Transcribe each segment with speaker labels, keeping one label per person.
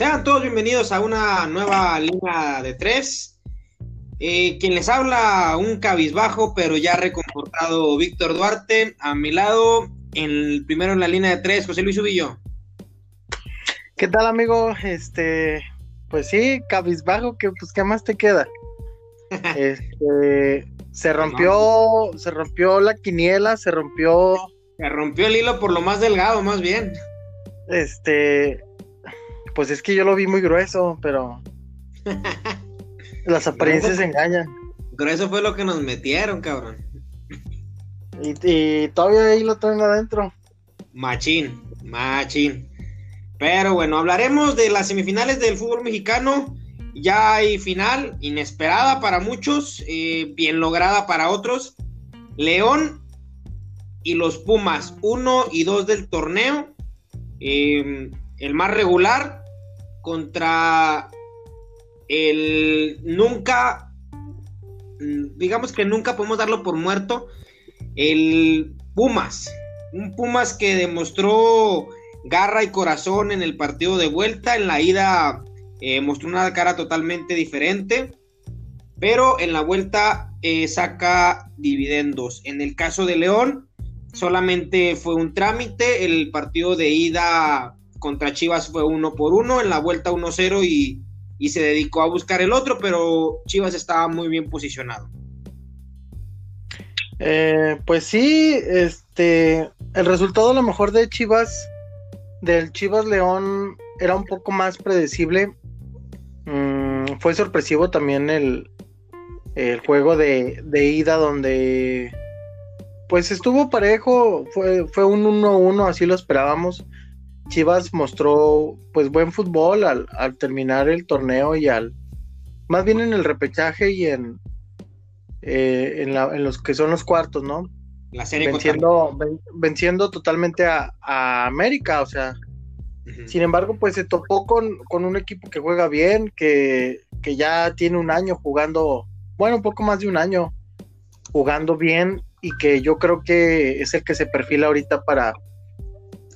Speaker 1: Sean todos bienvenidos a una nueva línea de tres. Eh, quien les habla, un cabizbajo, pero ya reconfortado Víctor Duarte. A mi lado, el primero en la línea de tres, José Luis Ubillo.
Speaker 2: ¿Qué tal, amigo? Este, pues sí, cabizbajo, que pues qué más te queda. este, se rompió, se rompió la quiniela, se rompió.
Speaker 1: Se rompió el hilo por lo más delgado, más bien.
Speaker 2: Este, pues es que yo lo vi muy grueso, pero las apariencias engañan.
Speaker 1: Grueso fue lo que nos metieron, cabrón.
Speaker 2: Y, todavía ahí lo traen adentro.
Speaker 1: Machín, machín. Pero bueno, hablaremos de las semifinales del fútbol mexicano. Ya hay final, inesperada para muchos, eh, bien lograda para otros. León y los Pumas, uno y dos del torneo. Eh, el más regular contra el nunca, digamos que nunca podemos darlo por muerto, el Pumas. Un Pumas que demostró garra y corazón en el partido de vuelta, en la ida eh, mostró una cara totalmente diferente, pero en la vuelta eh, saca dividendos. En el caso de León, solamente fue un trámite, el partido de ida contra Chivas fue uno por uno, en la vuelta 1-0 y, y se dedicó a buscar el otro, pero Chivas estaba muy bien posicionado.
Speaker 2: Eh, pues sí, este, el resultado a lo mejor de Chivas, del Chivas León, era un poco más predecible. Mm, fue sorpresivo también el, el juego de, de, ida donde pues estuvo parejo, fue, fue un 1-1, así lo esperábamos. Chivas mostró pues buen fútbol al, terminar el torneo y al más bien en el repechaje y en eh, en, los que son los cuartos, ¿no?
Speaker 1: La serie
Speaker 2: venciendo, venciendo totalmente a, América, o sea, sin embargo, pues se topó con, un equipo que juega bien, que, que ya tiene un año jugando, bueno, un poco más de un año jugando bien y que yo creo que es el que se perfila ahorita para,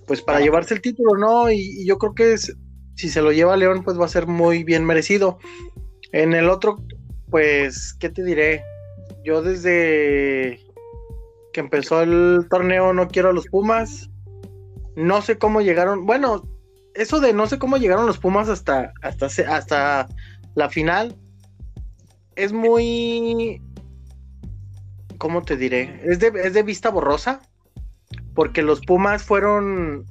Speaker 2: pues para llevarse el título, ¿no? Y, yo creo que si se lo lleva León, pues va a ser muy bien merecido. En el otro, pues, ¿qué te diré? Yo desde que empezó el torneo no quiero a los Pumas. No sé cómo llegaron. Bueno, eso de no sé cómo llegaron los Pumas hasta, hasta, hasta la final es muy. ¿Cómo te diré? Es de, es de vista borrosa porque los Pumas fueron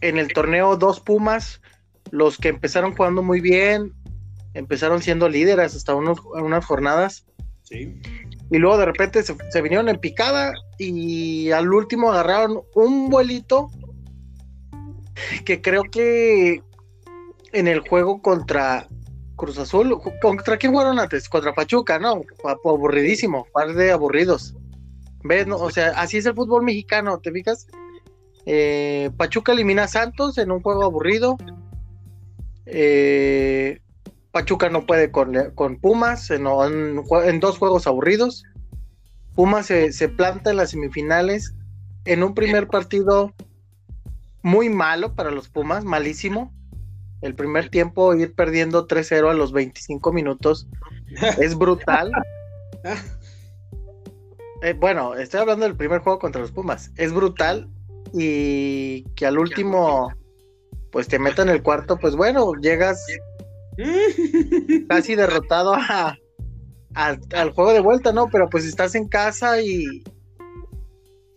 Speaker 2: en el torneo dos Pumas, los que empezaron jugando muy bien, empezaron siendo líderes hasta unas jornadas. Sí. Y luego de repente se, vinieron en picada y al último agarraron un vuelito que creo que en el juego contra Cruz Azul, ¿contra quién jugaron antes? Contra Pachuca, ¿no? Aburridísimo, par de aburridos. ¿Ves? o sea, así es el fútbol mexicano, ¿te fijas? Eh, Pachuca elimina a Santos en un juego aburrido. Eh, Pachuca no puede con, Pumas en, dos juegos aburridos. Pumas se, se, planta en las semifinales en un primer partido muy malo para los Pumas, malísimo. El primer tiempo ir perdiendo 3-0 a los 25 minutos es brutal. Eh, bueno, estoy hablando del primer juego contra los Pumas. Es brutal y que al último, pues te metan el cuarto, pues bueno, llegas casi derrotado al juego de vuelta, ¿no? Pero pues estás en casa y,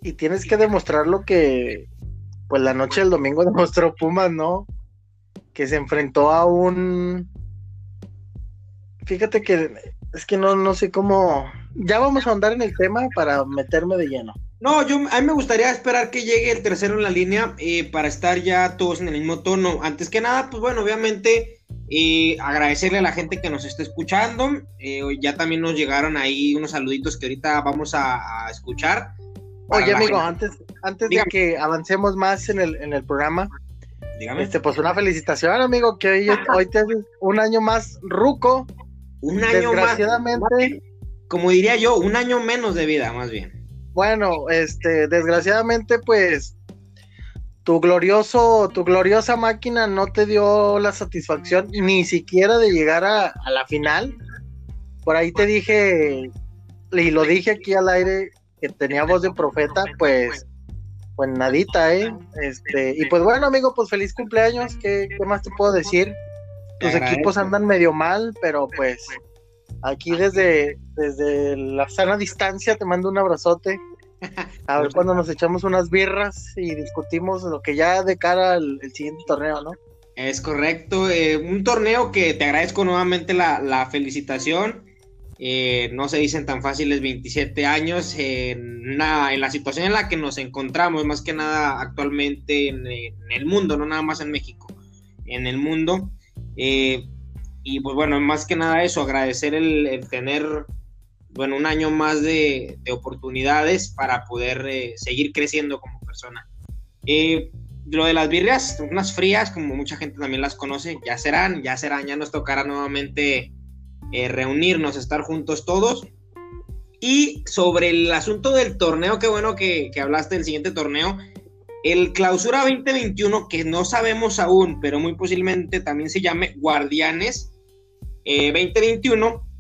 Speaker 2: y tienes que demostrar lo que, pues la noche del domingo demostró Pumas, ¿no? Que se enfrentó a un... Fíjate que es que no, no sé cómo ya vamos a andar en el tema para meterme de lleno.
Speaker 1: No, yo a mí me gustaría esperar que llegue el tercero en la línea eh, para estar ya todos en el mismo tono. Antes que nada, pues bueno, obviamente eh, agradecerle a la gente que nos está escuchando. Eh, ya también nos llegaron ahí unos saluditos que ahorita vamos a, escuchar.
Speaker 2: Oye, amigo, antes, antes de que avancemos más en el, en el programa, Dígame. Este, pues una felicitación, amigo, que hoy, hoy te un año más ruco.
Speaker 1: Un año Desgraciadamente, como diría yo, un año menos de vida, más bien.
Speaker 2: Bueno, este, desgraciadamente, pues, tu glorioso, tu gloriosa máquina no te dio la satisfacción ni siquiera de llegar a, la final. Por ahí te dije, y lo dije aquí al aire, que tenía voz de profeta, pues, pues nadita, ¿eh? Este, y pues bueno, amigo, pues feliz cumpleaños, ¿qué, qué más te puedo decir? Tus equipos andan medio mal, pero pues aquí desde, desde la sana distancia te mando un abrazote a ver cuando nos echamos unas birras y discutimos lo que ya de cara al siguiente torneo, ¿no?
Speaker 1: Es correcto. Eh, un torneo que te agradezco nuevamente la, felicitación. Eh, no se dicen tan fáciles 27 años en, en, la situación en la que nos encontramos, más que nada actualmente en, el mundo, no nada más en México, en el mundo. Eh, y pues bueno, más que nada eso, agradecer el tener bueno, un año más de, oportunidades para poder eh, seguir creciendo como persona. Eh, lo de las birrias, unas frías, como mucha gente también las conoce, ya serán, ya serán, ya nos tocará nuevamente eh, reunirnos, estar juntos todos. Y sobre el asunto del torneo, qué bueno que, hablaste del siguiente torneo. El Clausura 2021, que no sabemos aún, pero muy posiblemente también se llame Guardianes 2021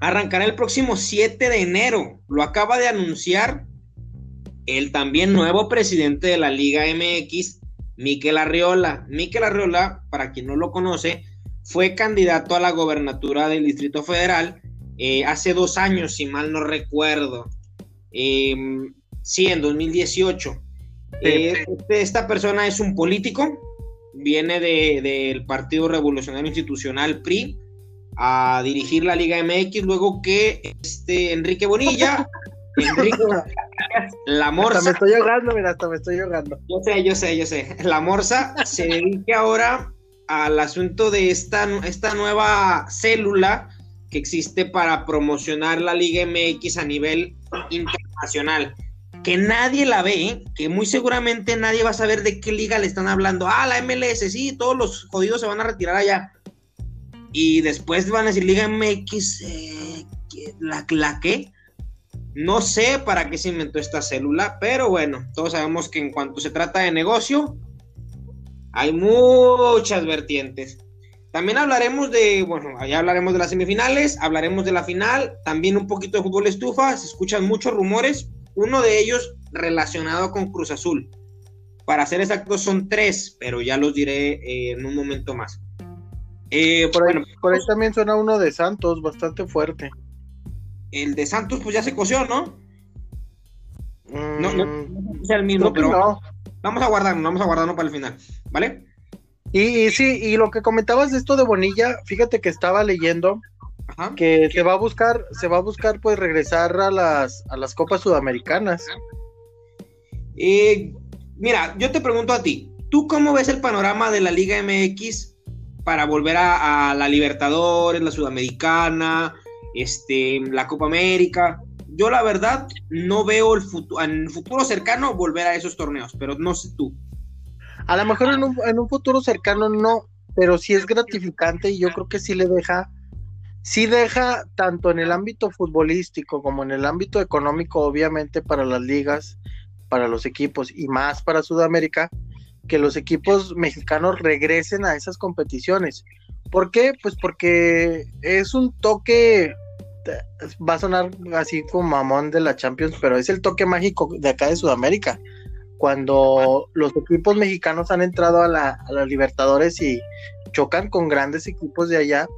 Speaker 1: arrancará el próximo 7 de enero. Lo acaba de anunciar el también nuevo presidente de la Liga MX, Miquel Arriola. Miquel Arriola, para quien no lo conoce, fue candidato a la gobernatura del Distrito Federal eh, hace dos años, si mal no recuerdo. Em, sí, en 2018. Eh, este, esta persona es un político, viene del Partido Revolucionario Institucional PRI a dirigir la Liga MX, luego que este Enrique Bonilla, Enrique la Morsa.
Speaker 2: Hasta me estoy ahogando, mira, hasta me estoy ahogando.
Speaker 1: Yo sé, yo sé, yo sé. La Morsa se dedique ahora al asunto de esta, esta nueva célula que existe para promocionar la Liga MX a nivel internacional. Que nadie la ve, que muy seguramente nadie va a saber de qué liga le están hablando. Ah, la MLS, sí, todos los jodidos se van a retirar allá y después van a decir Liga MX, eh, ¿la, ¿la? No sé para qué se inventó esta célula, pero bueno, todos sabemos que en cuanto se trata de negocio, hay muchas vertientes. También hablaremos de, bueno, allá hablaremos de las semifinales, hablaremos de la final, también un poquito de fútbol estufa, se escuchan muchos rumores, uno de ellos relacionado con Cruz Azul. Para ser exactos son tres, pero ya los diré eh, en un momento más.
Speaker 2: Eh, por, ahí, por ahí también suena uno de Santos, bastante fuerte.
Speaker 1: El de Santos, pues ya se coció, ¿no? no, no,
Speaker 2: mm, es el mismo, pero
Speaker 1: vamos a guardarlo, vamos a guardarlo para el final, ¿vale?
Speaker 2: Y, sí, y lo que comentabas de esto de Bonilla, fíjate que estaba leyendo que se va a buscar, se va a buscar pues regresar a las, a las copas sudamericanas.
Speaker 1: Eh, mira, yo te pregunto a ti, ¿tú cómo ves el panorama de la Liga MX para volver a, la Libertadores, la Sudamericana, este, la Copa América. Yo la verdad no veo el futuro, en futuro cercano volver a esos torneos, pero no sé tú.
Speaker 2: A lo mejor en un, en un futuro cercano no, pero sí es gratificante y yo creo que sí le deja, sí deja tanto en el ámbito futbolístico como en el ámbito económico, obviamente para las ligas, para los equipos y más para Sudamérica, que los equipos mexicanos regresen a esas competiciones. ¿Por qué? Pues porque es un toque, va a sonar así como mamón de la Champions, pero es el toque mágico de acá de Sudamérica. Cuando los equipos mexicanos han entrado a la, Libertadores y chocan con grandes equipos de allá,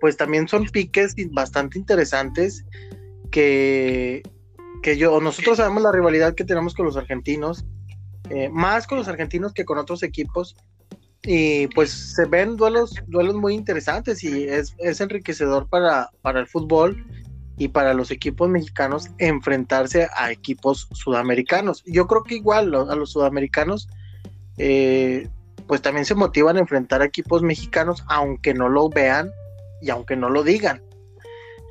Speaker 2: pues también son piques bastante interesantes que, que yo, nosotros sabemos la rivalidad que tenemos con los argentinos, eh, más con los argentinos que con otros equipos. Y pues se ven duelos, duelos muy interesantes y es, enriquecedor para, para el fútbol y para los equipos mexicanos enfrentarse a equipos sudamericanos. Yo creo que igual a los sudamericanos, eh, pues también se motivan a enfrentar a equipos mexicanos, aunque no lo vean y aunque no lo digan.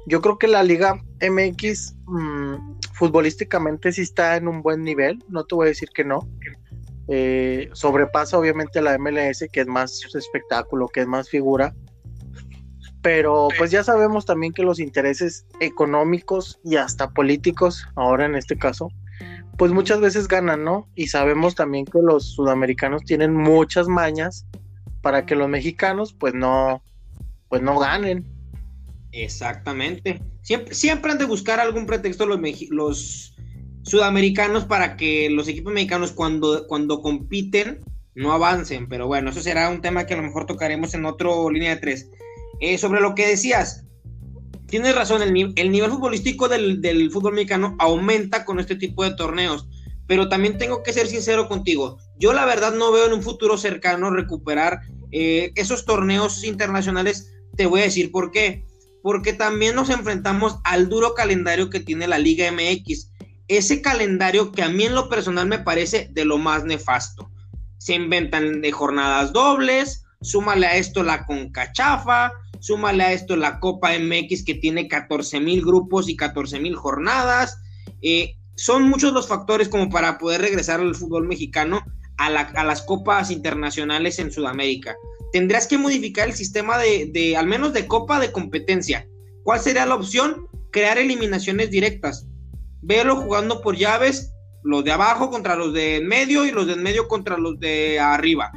Speaker 2: Yo creo que la Liga MX mm, futbolísticamente sí está en un buen nivel, no te voy a decir que no. Eh, sobrepasa obviamente la MLS, que es más espectáculo, que es más figura. Pero pues ya sabemos también que los intereses económicos y hasta políticos, ahora en este caso, pues muchas veces ganan, ¿no? Y sabemos también que los sudamericanos tienen muchas mañas para que los mexicanos pues no, pues no ganen.
Speaker 1: Exactamente. Siempre, siempre han de buscar algún pretexto los, los sudamericanos para que los equipos mexicanos cuando, cuando compiten no avancen. Pero bueno, eso será un tema que a lo mejor tocaremos en otro línea de tres. Eh, sobre lo que decías, tienes razón, el, nivel futbolístico del, del, fútbol mexicano aumenta con este tipo de torneos. Pero también tengo que ser sincero contigo. Yo la verdad no veo en un futuro cercano recuperar eh, esos torneos internacionales. Te voy a decir por qué. Porque también nos enfrentamos al duro calendario que tiene la Liga MX. Ese calendario que a mí en lo personal me parece de lo más nefasto. Se inventan de jornadas dobles, súmale a esto la concachafa, súmale a esto la Copa MX que tiene 14 mil grupos y 14 mil jornadas. Eh, son muchos los factores como para poder regresar al fútbol mexicano a, las copas internacionales en Sudamérica. Tendrás que modificar el sistema de, de, al menos de copa de competencia. ¿Cuál sería la opción? Crear eliminaciones directas. Verlo jugando por llaves, los de abajo contra los de en medio y los de en medio contra los de arriba.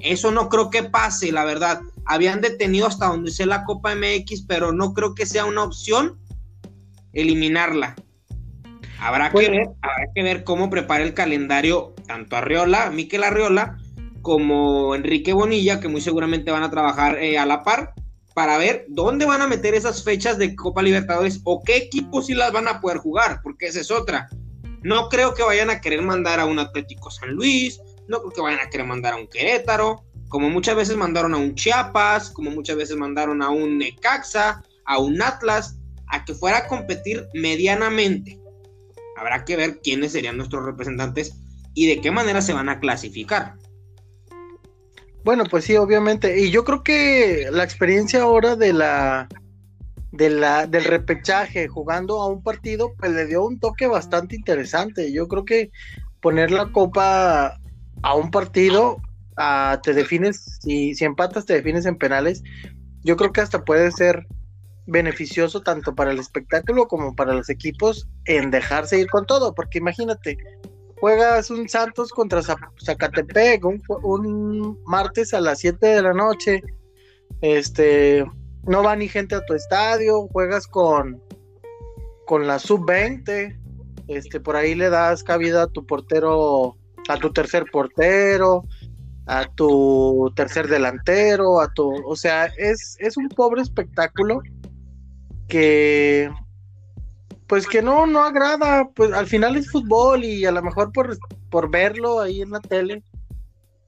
Speaker 1: Eso no creo que pase, la verdad. Habían detenido hasta donde sea la Copa MX, pero no creo que sea una opción eliminarla. Habrá, que ver, habrá que ver cómo prepara el calendario tanto Arriola, Miquel Arriola, como Enrique Bonilla, que muy seguramente van a trabajar eh, a la par, para ver dónde van a meter esas fechas de Copa Libertadores o qué equipos sí las van a poder jugar, porque esa es otra. No creo que vayan a querer mandar a un Atlético San Luis, no creo que vayan a querer mandar a un Querétaro, como muchas veces mandaron a un Chiapas, como muchas veces mandaron a un Necaxa, a un Atlas, a que fuera a competir medianamente. Habrá que ver quiénes serían nuestros representantes y de qué manera se van a clasificar.
Speaker 2: Bueno, pues sí, obviamente. Y yo creo que la experiencia ahora de la, de la del repechaje jugando a un partido, pues le dio un toque bastante interesante. Yo creo que poner la copa a un partido, te defines, si, si empatas te defines en penales, yo creo que hasta puede ser beneficioso tanto para el espectáculo como para los equipos en dejarse ir con todo, porque imagínate, juegas un Santos contra Zacatepec un, martes a las 7 de la noche, este, no va ni gente a tu estadio, juegas con, con la sub-20, este, por ahí le das cabida a tu portero a tu tercer portero, a tu tercer delantero, a tu, o sea, es, es un pobre espectáculo que pues que no, no agrada, pues al final es fútbol y a lo mejor por, por verlo ahí en la tele,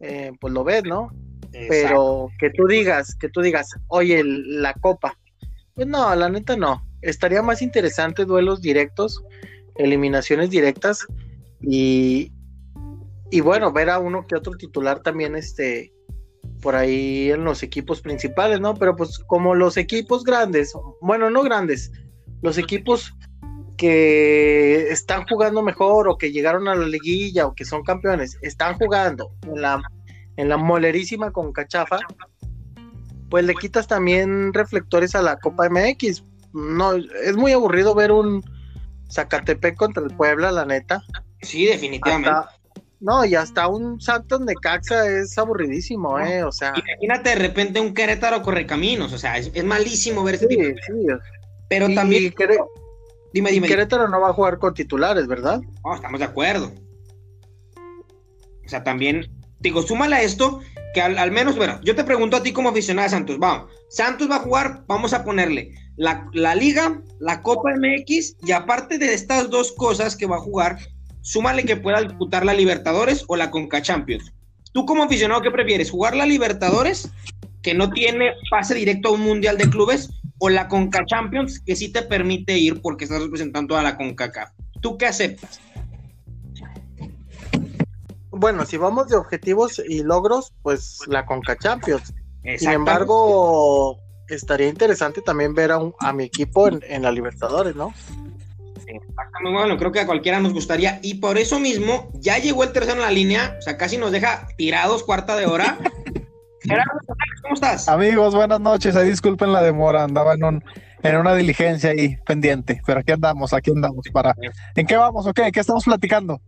Speaker 2: eh, pues lo ves, ¿no? Pero que tú digas, que tú digas, oye, la copa, pues no, la neta no. Estaría más interesante duelos directos, eliminaciones directas y, y bueno, ver a uno que otro titular también, este, por ahí en los equipos principales, ¿no? Pero pues como los equipos grandes, bueno, no grandes, los equipos que están jugando mejor o que llegaron a la liguilla o que son campeones, están jugando en la, en la molerísima con cachafa, pues le quitas también reflectores a la Copa MX. No, es muy aburrido ver un Zacatepec contra el Puebla, la neta.
Speaker 1: Sí, definitivamente.
Speaker 2: No, y hasta un Santos Necaxa es aburridísimo, ¿eh? O sea.
Speaker 1: Imagínate de repente un Querétaro corre caminos, o sea, es, malísimo ver ese tipo de... sí. Pero también.
Speaker 2: Dime, dime. Querétaro no va a jugar con titulares, ¿verdad?
Speaker 1: No, estamos de acuerdo. O sea, también. Digo, súmale a esto que al, menos, bueno, yo te pregunto a ti como aficionado a Santos, vamos, Santos va a jugar, vamos a ponerle la, la Liga, la Copa MX y aparte de estas dos cosas que va a jugar, súmale que pueda disputar la Libertadores o la Conca Champions. Tú como aficionado, ¿qué prefieres? ¿Jugar la Libertadores, que no tiene pase directo a un Mundial de Clubes, o la Conca Champions, que sí te permite ir porque estás representando a la CONCACAF? ¿Tú qué aceptas?
Speaker 2: Bueno, si vamos de objetivos y logros, pues la Conca Champions. Sin embargo, estaría interesante también ver a, a mi equipo en, en la Libertadores, ¿no?
Speaker 1: Bueno, creo que a cualquiera nos gustaría. Y por eso mismo, ya llegó el tercero en la línea. O sea, casi nos deja tirados cuarta de hora.
Speaker 3: Gerardo, ¿cómo estás? Amigos, buenas noches. Ahí disculpen la demora. Andaba en un, en una diligencia ahí pendiente, pero aquí andamos, aquí andamos para... ¿En qué vamos o qué? ¿Qué estamos platicando?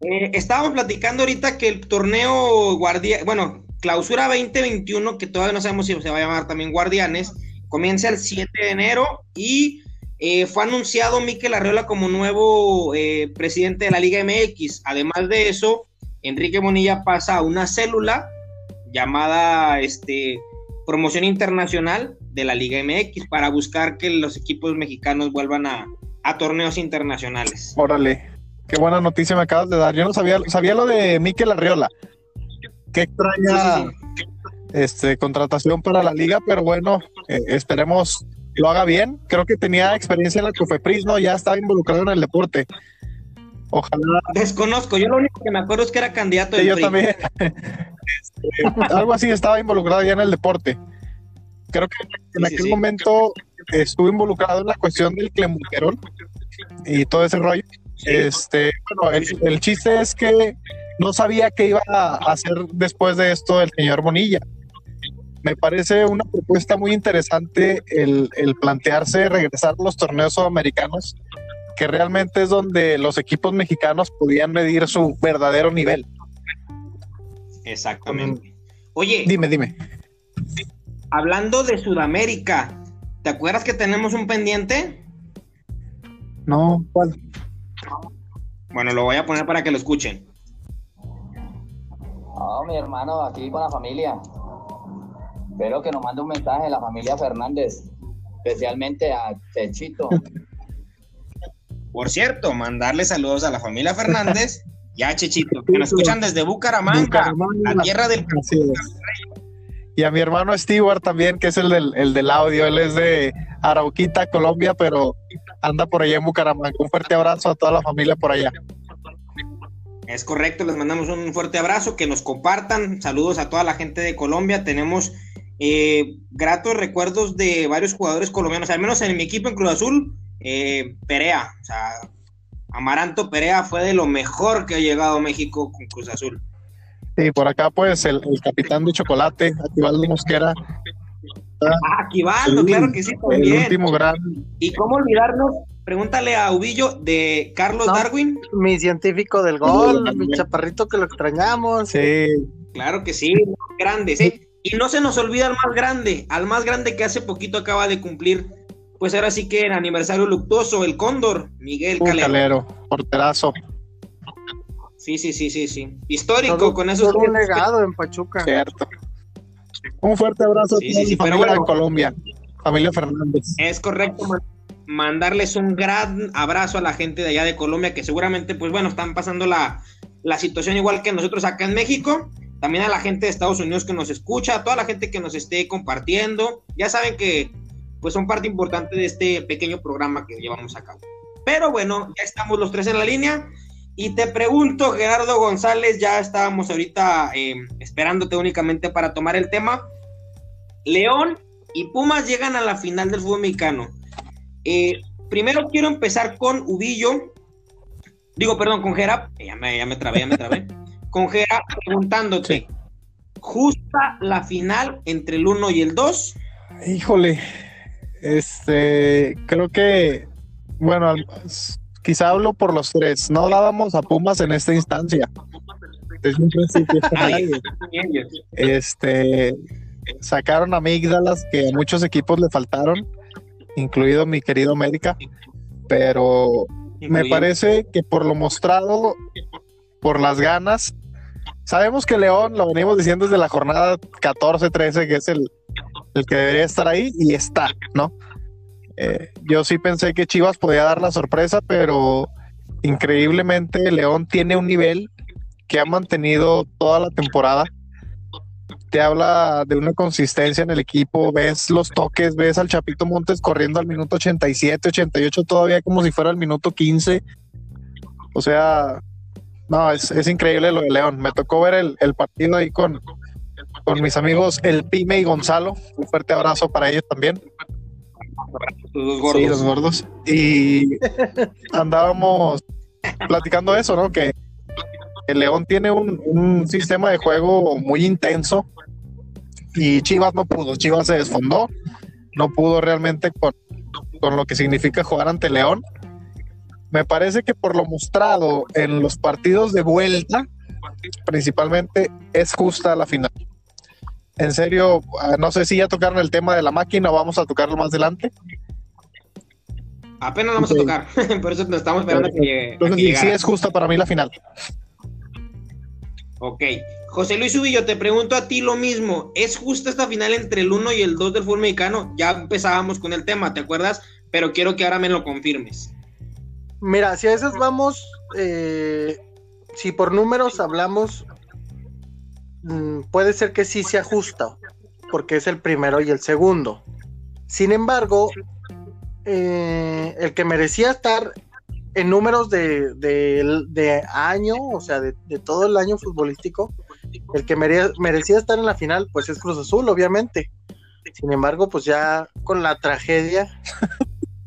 Speaker 1: Eh, estábamos platicando ahorita que el torneo Guardia, bueno, clausura 2021, que todavía no sabemos si se va a llamar también Guardianes, comienza el 7 de enero y eh, fue anunciado Miquel Arreola como nuevo eh, presidente de la Liga MX. Además de eso, Enrique Monilla pasa a una célula llamada este, Promoción Internacional de la Liga MX para buscar que los equipos mexicanos vuelvan a, torneos internacionales.
Speaker 3: Órale, qué buena noticia me acabas de dar. Yo no sabía, sabía lo de Miquel Arriola. Qué extraña Este, contratación para la liga, pero bueno, eh, esperemos lo haga bien. Creo que tenía experiencia en la Cofepris, ¿no? Ya estaba involucrado en el deporte. Ojalá.
Speaker 1: Desconozco, yo lo único que me acuerdo es que era candidato
Speaker 3: de Yo también. Este, algo así estaba involucrado ya en el deporte. Creo que en aquel momento estuve involucrado en la cuestión del clemuterol y todo ese rollo. Este, bueno, el, chiste es que no sabía qué iba a hacer después de esto el señor Bonilla. Me parece una propuesta muy interesante el, el plantearse regresar a los torneos sudamericanos, que realmente es donde los equipos mexicanos podían medir su verdadero nivel.
Speaker 1: Exactamente. Oye,
Speaker 3: dime, dime
Speaker 1: hablando de Sudamérica, ¿te acuerdas que tenemos un pendiente?
Speaker 3: No, ¿cuál?
Speaker 1: Bueno, lo voy a poner para que lo escuchen.
Speaker 4: No, mi hermano, aquí con la familia. Espero que nos mande un mensaje de la familia Fernández, especialmente a Techito.
Speaker 1: Por cierto, mandarle saludos a la familia Fernández y a Chechito, que nos escuchan desde Bucaramanga, la tierra del
Speaker 3: y a mi hermano Stewart también, que es el del, el del audio. Él es de Arauquita, Colombia, pero anda por allá en Bucaramanga. Un fuerte abrazo a toda la familia por allá.
Speaker 1: Es correcto, les mandamos un fuerte abrazo, que nos compartan. Saludos a toda la gente de Colombia. Tenemos eh, gratos recuerdos de varios jugadores colombianos, al menos en mi equipo en Cruz Azul, eh, Perea, o sea, Amaranto Perea fue de lo mejor que ha llegado a México con Cruz Azul.
Speaker 3: Sí, por acá pues el, capitán de chocolate, Aquivaldo Mosquera.
Speaker 1: Ah, Aquivaldo, claro que sí, también.
Speaker 3: El último gran.
Speaker 1: ¿Y cómo olvidarnos? Pregúntale a Ubillo de Carlos Darwin.
Speaker 2: Mi científico del gol, mi chaparrito que lo extrañamos.
Speaker 3: Sí.
Speaker 1: Claro que sí, grande, sí. Y no se nos olvida al más grande, al más grande que hace poquito acaba de cumplir, pues ahora sí que el aniversario luctuoso, el Cóndor, Miguel Calero. Calero,
Speaker 3: porterazo.
Speaker 1: Sí, sí, sí, sí, sí. Histórico con esos.
Speaker 2: un legado en Pachuca.
Speaker 3: Cierto. Un fuerte abrazo a sí, familia de Colombia, familia Fernández.
Speaker 1: Es correcto, mandarles un gran abrazo a la gente de allá de Colombia que seguramente, pues bueno, están pasando la, la situación igual que nosotros acá en México. También a la gente de Estados Unidos que nos escucha, a toda la gente que nos esté compartiendo. Ya saben que pues son parte importante de este pequeño programa que llevamos a cabo. Pero bueno, ya estamos los tres en la línea. Y te pregunto, Gerardo González, ya estábamos ahorita eh, esperándote únicamente para tomar el tema. León y Pumas llegan a la final del fútbol mexicano. Eh, primero quiero empezar con Ubillo. Digo, perdón, con Gera. Ya me, ya me trabé, ya me trabé. con Gera preguntándote. ¿Justa la final entre el 1 y el 2?
Speaker 3: Híjole. Este, creo que, bueno, quizá hablo por los tres, no dábamos a Pumas en esta instancia. Desde un principio. este, sacaron amígdalas que a muchos equipos le faltaron, incluido mi querido América, pero me parece que por lo mostrado, por las ganas, sabemos que León, lo venimos diciendo desde la jornada 14-13, que es el, el que debería estar ahí, y está, ¿no? Eh, yo sí pensé que Chivas podía dar la sorpresa, pero increíblemente León tiene un nivel que ha mantenido toda la temporada. Te habla de una consistencia en el equipo, ves los toques, ves al Chapito Montes corriendo al minuto 87, 88 todavía como si fuera el minuto 15. O sea, no, es, increíble lo de León. Me tocó ver el, el partido ahí con, con mis amigos El Pime y Gonzalo. Un fuerte abrazo para ellos también.
Speaker 1: Los gordos. Sí,
Speaker 3: los gordos. Y andábamos platicando eso, ¿no? Que el León tiene un, sistema de juego muy intenso y Chivas no pudo. Chivas se desfondó, no pudo realmente con, con lo que significa jugar ante León. Me parece que por lo mostrado en los partidos de vuelta, principalmente es justa la final. En serio, ah, no sé si ya tocaron el tema de la máquina o vamos a tocarlo más adelante.
Speaker 1: Apenas vamos a tocar, por eso nos estamos esperando a que llegue.
Speaker 3: Entonces, sí es justa para mí la final.
Speaker 1: Ok. José Luis Ubillo, te pregunto a ti lo mismo. ¿Es justa esta final entre el 1 y el 2 del fútbol mexicano? Ya empezábamos con el tema, ¿te acuerdas? Pero quiero que ahora me lo confirmes.
Speaker 2: Mira, si a esas vamos, eh, si por números hablamos, mm, puede ser que sí sea justa, porque es el primero y el segundo. Sin embargo, eh, el que merecía estar en números de, año, o sea, de, todo el año futbolístico, el que merecía estar en la final, pues es Cruz Azul, obviamente. Sin embargo, pues ya con la tragedia,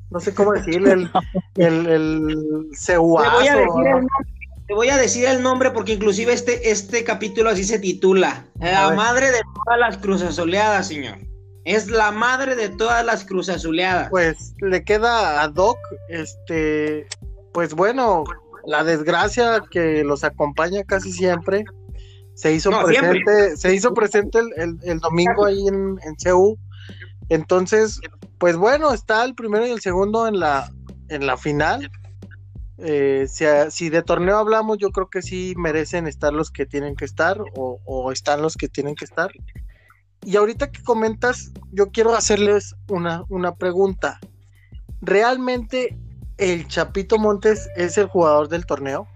Speaker 2: no sé cómo decirle, el, el, el te,
Speaker 1: voy a decir el nombre porque inclusive este, este capítulo así se titula, La madre de todas las cruzas oleadas, señor. Es la madre de todas las cruzas azuleadas.
Speaker 2: Pues le queda a Doc, este, pues bueno, la desgracia que los acompaña casi siempre. Se hizo presente, se hizo presente el, domingo ahí en, en CEU. Entonces, pues bueno, está el primero y el segundo en la, en la final. Eh, si, de torneo hablamos, yo creo que sí merecen estar los que tienen que estar o, están los que tienen que estar. Y ahorita que comentas, yo quiero hacerles una, una pregunta. ¿Realmente el Chapito Montes es el jugador del torneo?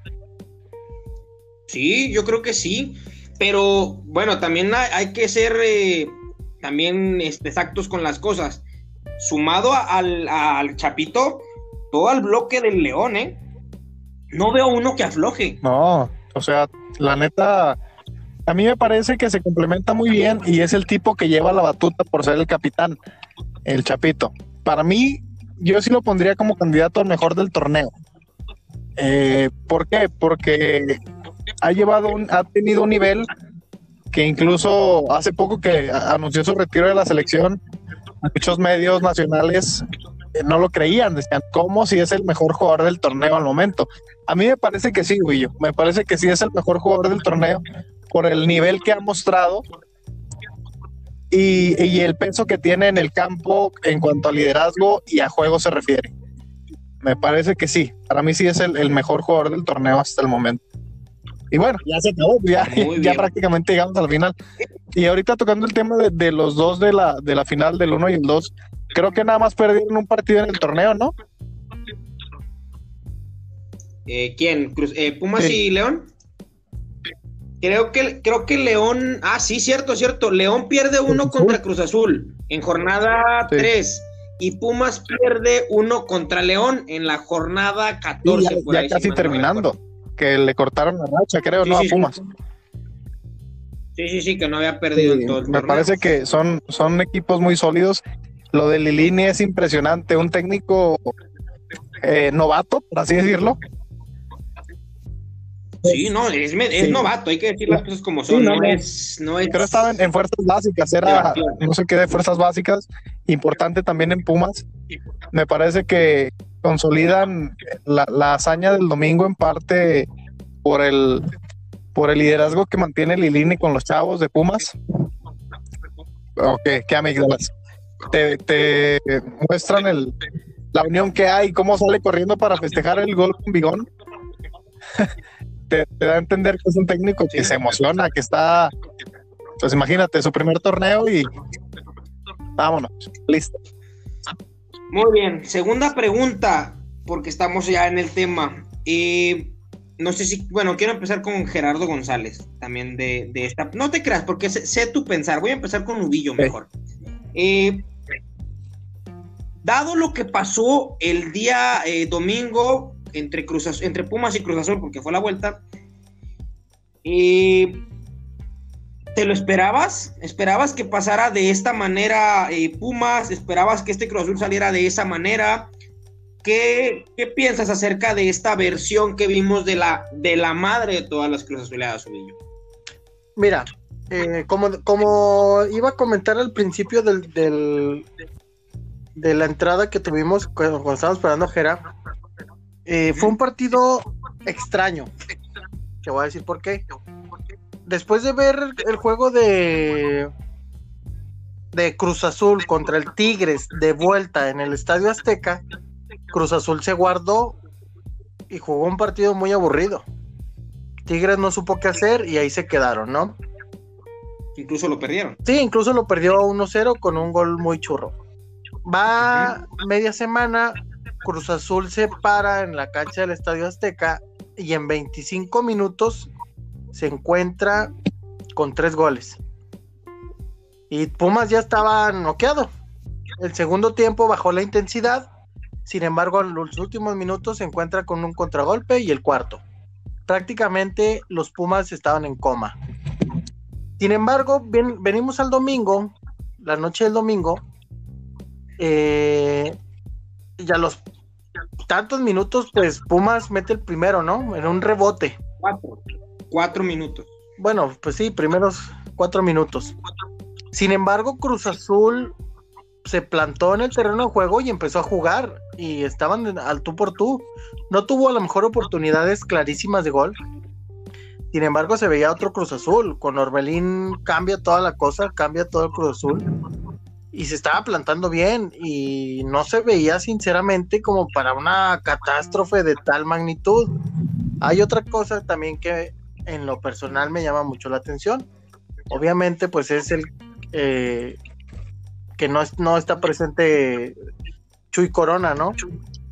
Speaker 1: Sí, yo creo que sí. Pero bueno, también hay, que ser eh, también este, exactos con las cosas. Sumado al, al, Chapito, todo el bloque del León, ¿eh? No veo uno que afloje.
Speaker 3: No, o sea, la neta, a mí me parece que se complementa muy bien y es el tipo que lleva la batuta por ser el capitán, el Chapito. Para mí, yo sí lo pondría como candidato al mejor del torneo. Eh, ¿Por qué? Porque ha llevado un, ha tenido un nivel que incluso hace poco que anunció su retiro de la selección, muchos medios nacionales no lo creían, decían, ¿cómo si es el mejor jugador del torneo al momento? A mí me parece que sí, Guillo, me parece que sí es el mejor jugador del torneo por el nivel que ha mostrado y, el peso que tiene en el campo en cuanto a liderazgo y a juego se refiere. Me parece que sí, para mí sí es el, mejor jugador del torneo hasta el momento. Y bueno, ya se acabó, ya, prácticamente llegamos al final. Y ahorita tocando el tema de, los dos de la, de la final, del 1 y el 2, creo que nada más perdieron un partido en el torneo, ¿no?
Speaker 1: Eh, ¿Quién? Eh, ¿Pumas y León? Creo que, creo que León, ah, sí, cierto, cierto. León pierde uno contra Cruz Azul en jornada 3 y Pumas pierde uno contra León en la jornada 14.
Speaker 3: ya, casi terminando, que le cortaron la racha, creo, ¿no? a Pumas.
Speaker 1: Sí. sí, sí, que no había perdido en todo
Speaker 3: Me parece que son, son equipos muy sólidos. Lo de Lilini es impresionante, un técnico eh, novato, por así decirlo,
Speaker 1: Sí, no, es, novato, hay que decir las cosas como son. no, es, no
Speaker 3: Pero estaba en, fuerzas básicas, era no sé qué de fuerzas básicas, importante también en Pumas. Me parece que consolidan la, hazaña del domingo en parte por el por el liderazgo que mantiene Lilini con los chavos de Pumas. Ok, qué amigos. Te, te muestran el, la unión que hay, cómo sale corriendo para festejar el gol con Bigón. te, da a entender que es un técnico que se emociona, que está, pues imagínate, su primer torneo y vámonos, listo.
Speaker 1: Muy bien, segunda pregunta, porque estamos ya en el tema. Eh, no sé si, bueno, quiero empezar con Gerardo González, también de, esta. No te creas, porque sé, tu pensar. Voy a empezar con Ubillo mejor. Eh, dado lo que pasó el día eh, domingo entre, Cruz, entre Pumas y Cruz Azul, porque fue la vuelta. ¿Te lo esperabas? ¿Esperabas que pasara de esta manera eh, Pumas? ¿Esperabas que este Cruz Azul saliera de esa manera? ¿Qué, piensas acerca de esta versión que vimos de la, de la madre de todas las Cruz Azuleadas,
Speaker 2: Mira, eh, como, como iba a comentar al principio del, de la entrada que tuvimos cuando, estábamos esperando a Jera. Eh, fue un partido extraño. Te voy a decir por qué. Después de ver el juego de de Cruz Azul contra el Tigres de vuelta en el Estadio Azteca, Cruz Azul se guardó y jugó un partido muy aburrido. Tigres no supo qué hacer y ahí se quedaron, ¿no?
Speaker 1: Incluso lo perdieron.
Speaker 2: Sí, incluso lo perdió 1-0 con un gol muy churro. Va media semana, Cruz Azul se para en la cancha del Estadio Azteca y en 25 minutos se encuentra con tres goles. Y Pumas ya estaba noqueado. El segundo tiempo bajó la intensidad. Sin embargo, en los últimos minutos se encuentra con un contragolpe y el cuarto. Prácticamente los Pumas estaban en coma. Sin embargo, venimos al domingo, la noche del domingo, eh, y a los tantos minutos, pues Pumas mete el primero, ¿no? En un rebote.
Speaker 1: Cuatro. Cuatro minutos.
Speaker 2: Bueno, pues sí, primeros cuatro minutos. Sin embargo, Cruz Azul se plantó en el terreno de juego y empezó a jugar y estaban al tú por tú. No tuvo a lo mejor oportunidades clarísimas de gol. Sin embargo, se veía otro Cruz Azul. Con Orbelín cambia toda la cosa, cambia todo el Cruz Azul. Y se estaba plantando bien y no se veía sinceramente como para una catástrofe de tal magnitud. Hay otra cosa también que en lo personal me llama mucho la atención. Obviamente, pues es el eh, que no, no está presente Chuy Corona, ¿no?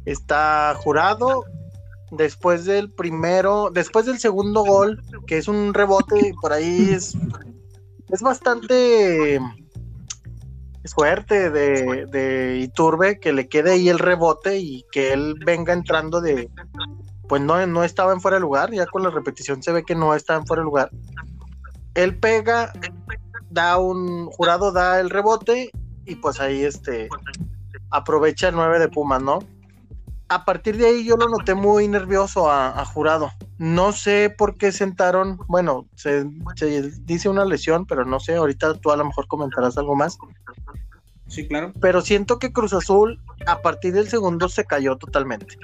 Speaker 2: Está jurado después del primero, después del segundo gol, que es un rebote, por ahí es, es bastante suerte de, de Iturbe que le quede ahí el rebote y que él venga entrando de, pues no, no estaba en fuera de lugar, ya con la repetición se ve que no estaba en fuera de lugar. Él pega, da un jurado, da el rebote y pues ahí este aprovecha el 9 de Pumas, ¿no? A partir de ahí yo lo noté muy nervioso a, jurado. No sé por qué sentaron, bueno, se, dice una lesión, pero no sé, ahorita tú a lo mejor comentarás algo más.
Speaker 1: Sí, claro.
Speaker 2: Pero siento que Cruz Azul a partir del segundo se cayó totalmente.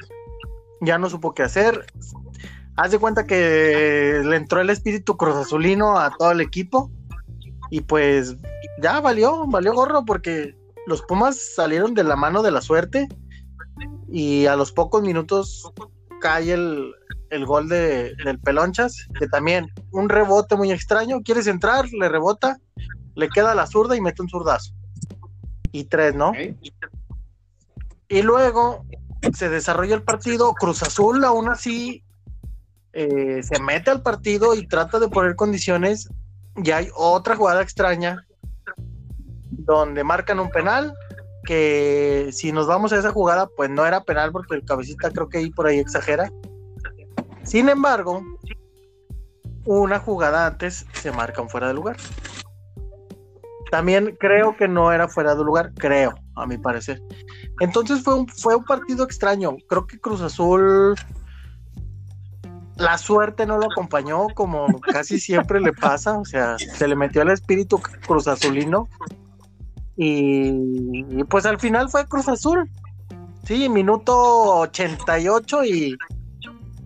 Speaker 2: Ya no supo qué hacer. Haz de cuenta que le entró el espíritu Cruz Azulino a todo el equipo y pues ya valió, valió gorro porque los Pumas salieron de la mano de la suerte y a los pocos minutos cae el, gol de, del Pelonchas, que también un rebote muy extraño, quieres entrar, le rebota, le queda la zurda y mete un zurdazo. Y tres, ¿no? Y luego se desarrolla el partido, Cruz Azul aún así eh, se mete al partido y trata de poner condiciones y hay otra jugada extraña donde marcan un penal que si nos vamos a esa jugada pues no era penal porque el cabecita creo que ahí por ahí exagera. Sin embargo una jugada antes se marca un fuera de lugar. También creo que no era fuera de lugar creo a mi parecer. Entonces fue un, fue un partido extraño. Creo que Cruz Azul la suerte no lo acompañó como casi siempre le pasa, o sea, se le metió el espíritu Cruz Y, pues al final fue Cruz Azul. Sí, minuto 88 y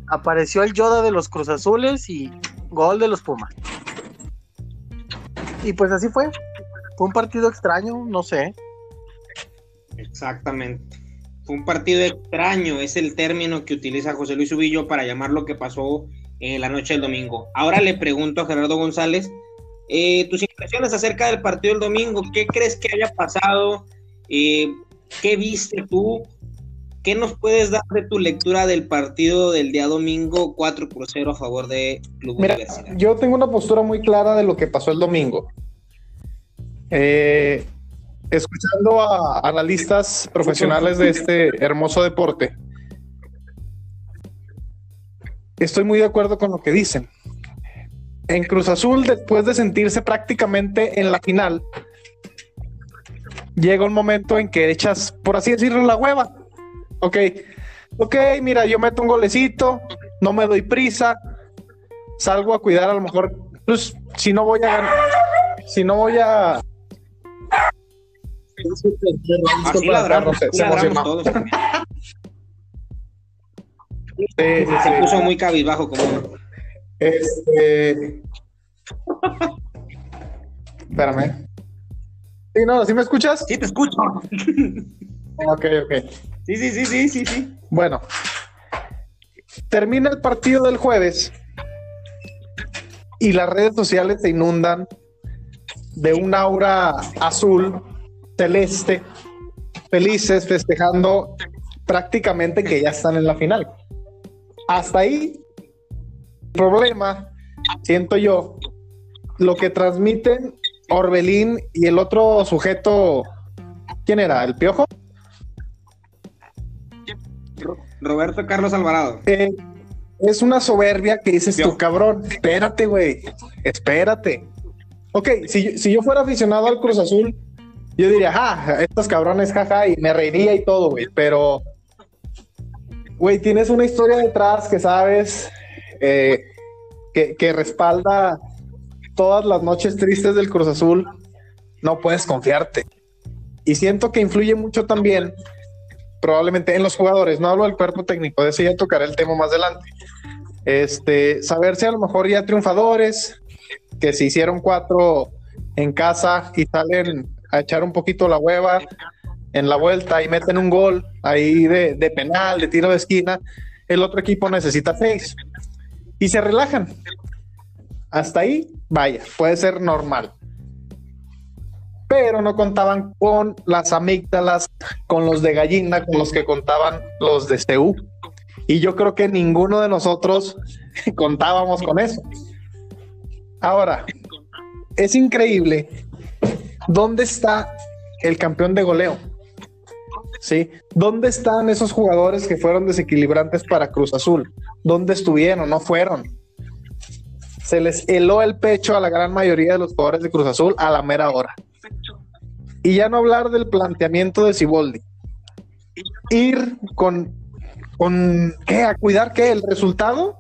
Speaker 2: apareció el Yoda de los Cruz Azules y gol de los Pumas. Y pues así fue. Fue un partido extraño, no sé.
Speaker 1: Exactamente. Fue un partido extraño, es el término que utiliza José Luis Ubillo para llamar lo que pasó en la noche del domingo. Ahora le pregunto a Gerardo González, eh, tus impresiones acerca del partido del domingo, ¿qué crees que haya pasado? Eh, ¿Qué viste tú? ¿Qué nos puedes dar de tu lectura del partido del día domingo 4 por 0 a favor de Club
Speaker 3: Mira, Yo tengo una postura muy clara de lo que pasó el domingo. Eh, escuchando a analistas profesionales de este hermoso deporte, estoy muy de acuerdo con lo que dicen. En Cruz Azul, después de sentirse prácticamente en la final, llega un momento en que echas, por así decirlo, la hueva. Ok, ok, mira, yo meto un golecito, no me doy prisa, salgo a cuidar a lo mejor, pues si no voy a si no voy a
Speaker 1: Así ladramos, se, ladramos todos. se puso muy cabizbajo como
Speaker 3: Este. Espérame. Sí, no, ¿sí me escuchas?
Speaker 1: Sí, te escucho.
Speaker 3: Ok, ok.
Speaker 1: Sí, sí, sí, sí, sí, sí.
Speaker 3: Bueno, termina el partido del jueves y las redes sociales se inundan de un aura azul, celeste, felices, festejando prácticamente que ya están en la final. Hasta ahí, problema, siento yo, lo que transmiten Orbelín y el otro sujeto, ¿quién era? ¿El Piojo?
Speaker 1: Roberto Carlos Alvarado.
Speaker 3: Eh, es una soberbia que dices tú, cabrón, espérate, güey, espérate. Ok, si, si, yo fuera aficionado al Cruz Azul, yo diría, ah, estos cabrones, jaja, y me reiría y todo, güey, pero, güey, tienes una historia detrás que sabes, eh, que, respalda todas las noches tristes del Cruz Azul, no puedes confiarte. Y siento que influye mucho también, probablemente en los jugadores, no hablo del cuerpo técnico, de eso ya tocaré el tema más adelante. Este, saber si a lo mejor ya triunfadores, que se hicieron cuatro en casa y salen a echar un poquito la hueva en la vuelta y meten un gol ahí de, de penal, de tiro de esquina, el otro equipo necesita seis y se relajan. Hasta ahí, vaya, puede ser normal. Pero no contaban con las amígdalas, con los de gallina, con los que contaban los de CEU. Y yo creo que ninguno de nosotros contábamos con eso. Ahora, es increíble. ¿Dónde está el campeón de goleo? ¿Sí? ¿Dónde están esos jugadores que fueron desequilibrantes para Cruz Azul? ¿Dónde estuvieron? ¿No fueron? se les heló el pecho a la gran mayoría de los jugadores de Cruz Azul a la mera hora. Y ya no hablar del planteamiento de Siboldi. Ir con, con ¿qué? A cuidar qué? El resultado.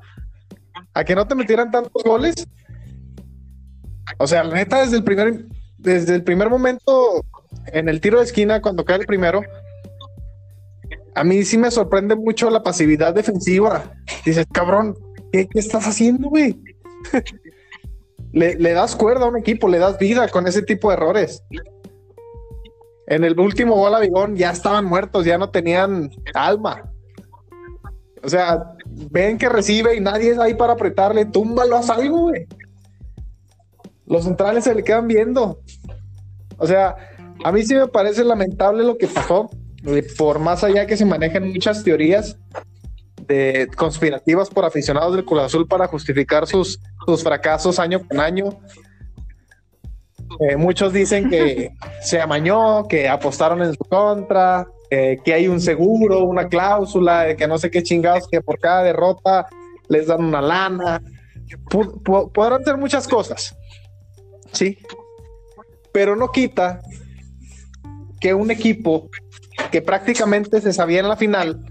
Speaker 3: A que no te metieran tantos goles. O sea, la neta, desde el primer, desde el primer momento, en el tiro de esquina, cuando cae el primero, a mí sí me sorprende mucho la pasividad defensiva. Dices, cabrón, ¿qué, estás haciendo, güey? le, das cuerda a un equipo, le das vida con ese tipo de errores. En el último gol a Bigón ya estaban muertos, ya no tenían alma. O sea, ven que recibe y nadie es ahí para apretarle, túmbalo, haz algo, güey. Los centrales se le quedan viendo. O sea, a mí sí me parece lamentable lo que pasó, por más allá que se manejen muchas teorías de conspirativas por aficionados del Cruz Azul para justificar sus, sus fracasos año con año. Eh, muchos dicen que se amañó, que apostaron en su contra, que hay un seguro, una cláusula, de que no sé qué chingados, que por cada derrota les dan una lana. podrán hacer muchas cosas, sí, pero no quita que un equipo que prácticamente se sabía en la final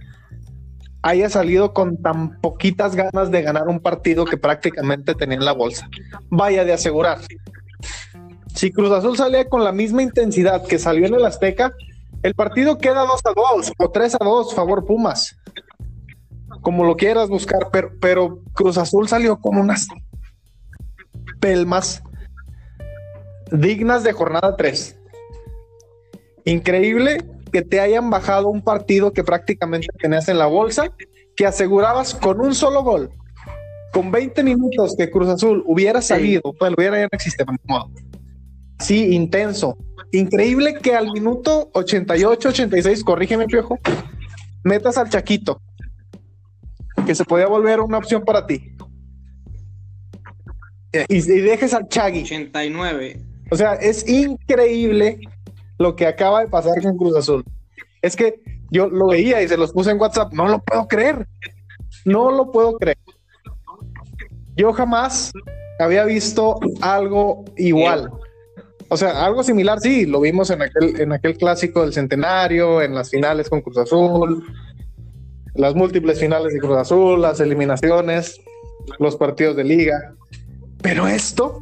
Speaker 3: haya salido con tan poquitas ganas de ganar un partido que prácticamente tenía en la bolsa. Vaya de asegurar. Si Cruz Azul salía con la misma intensidad que salió en el Azteca, el partido queda 2 a 2 o 3 a 2, favor Pumas. Como lo quieras buscar, pero, pero Cruz Azul salió con unas pelmas dignas de jornada 3. Increíble que te hayan bajado un partido que prácticamente tenías en la bolsa, que asegurabas con un solo gol, con 20 minutos que Cruz Azul hubiera salido, pues hubiera ya no existe, Sí, intenso. Increíble que al minuto 88, 86, corrígeme, Piojo, metas al Chaquito, que se podía volver una opción para ti. Y, y dejes al Chagui.
Speaker 1: 89.
Speaker 3: O sea, es increíble lo que acaba de pasar con Cruz Azul. Es que yo lo veía y se los puse en WhatsApp, no lo puedo creer, no lo puedo creer. Yo jamás había visto algo igual. O sea, algo similar, sí, lo vimos en aquel, en aquel clásico del centenario, en las finales con Cruz Azul, las múltiples finales de Cruz Azul, las eliminaciones, los partidos de liga. Pero esto,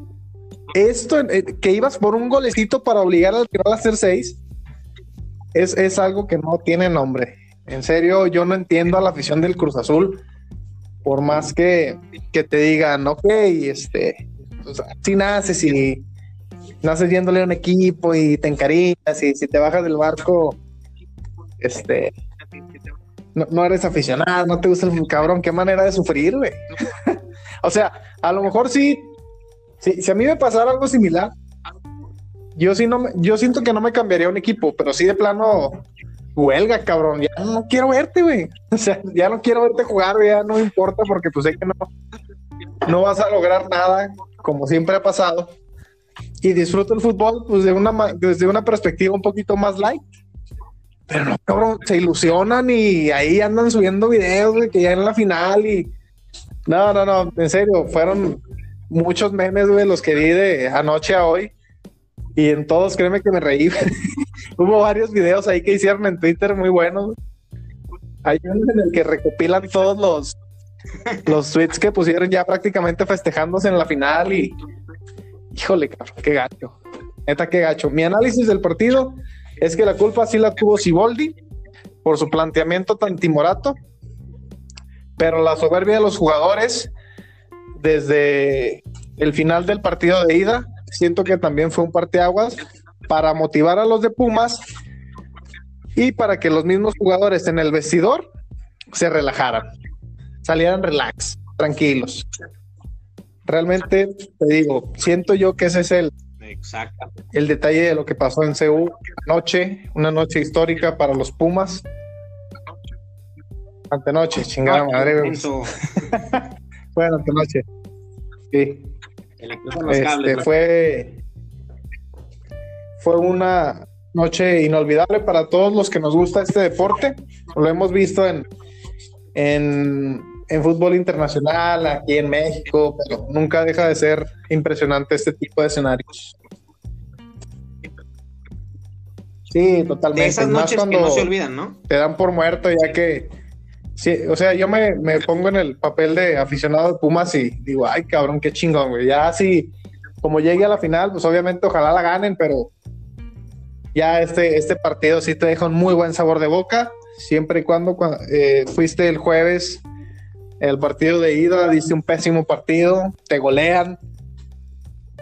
Speaker 3: esto, eh, que ibas por un golecito para obligar al rival a hacer seis, es, es algo que no tiene nombre. En serio, yo no entiendo a la afición del Cruz Azul, por más que, que te digan, ok, este, si naces y naces yéndole a un equipo y te encariñas y si te bajas del barco, este, no, eres aficionado, no te gusta el cabrón, qué manera de sufrir, güey. o sea, a lo mejor sí, si, a mí me pasara algo similar, yo sí no yo siento que no me cambiaría un equipo, pero sí de plano huelga, cabrón. Ya no quiero verte, güey. O sea, ya no quiero verte jugar, ya no importa porque pues sé que no, no vas a lograr nada, como siempre ha pasado. Y disfruto el fútbol pues de una desde una perspectiva un poquito más light. Pero no, cabrón, se ilusionan y ahí andan subiendo videos de que ya en la final y no, no, no, en serio, fueron muchos memes, güey, los que vi de anoche a hoy y en todos, créeme que me reí. Hubo varios videos ahí que hicieron en Twitter muy buenos. Hay uno en el que recopilan todos los, los tweets que pusieron ya prácticamente festejándose en la final y híjole, cabrón, qué gacho. Neta, qué gacho. Mi análisis del partido es que la culpa sí la tuvo Siboldi por su planteamiento tan timorato, pero la soberbia de los jugadores desde el final del partido de ida siento que también fue un parteaguas para motivar a los de Pumas y para que los mismos jugadores en el vestidor se relajaran, salieran relax, tranquilos. Realmente te digo, siento yo que ese es el, el detalle de lo que pasó en CU anoche, una noche histórica para los Pumas. Antenoche, chingada madre. bueno, antenoche. Sí. Este, fue, fue una noche inolvidable para todos los que nos gusta este deporte. Lo hemos visto en, en, fútbol internacional, aquí en México, pero nunca deja de ser impresionante este tipo de escenarios. Sí, totalmente.
Speaker 1: esas noches que no se olvidan, ¿no?
Speaker 3: Te dan por muerto ya que Sí, o sea, yo me, pongo en el papel de aficionado de Pumas y digo, ay, cabrón, qué chingón, güey. Ya así, como llegue a la final, pues obviamente ojalá la ganen, pero ya este, este partido sí te deja un muy buen sabor de boca, siempre y cuando, eh, fuiste el jueves, el partido de ida, diste un pésimo partido, te golean.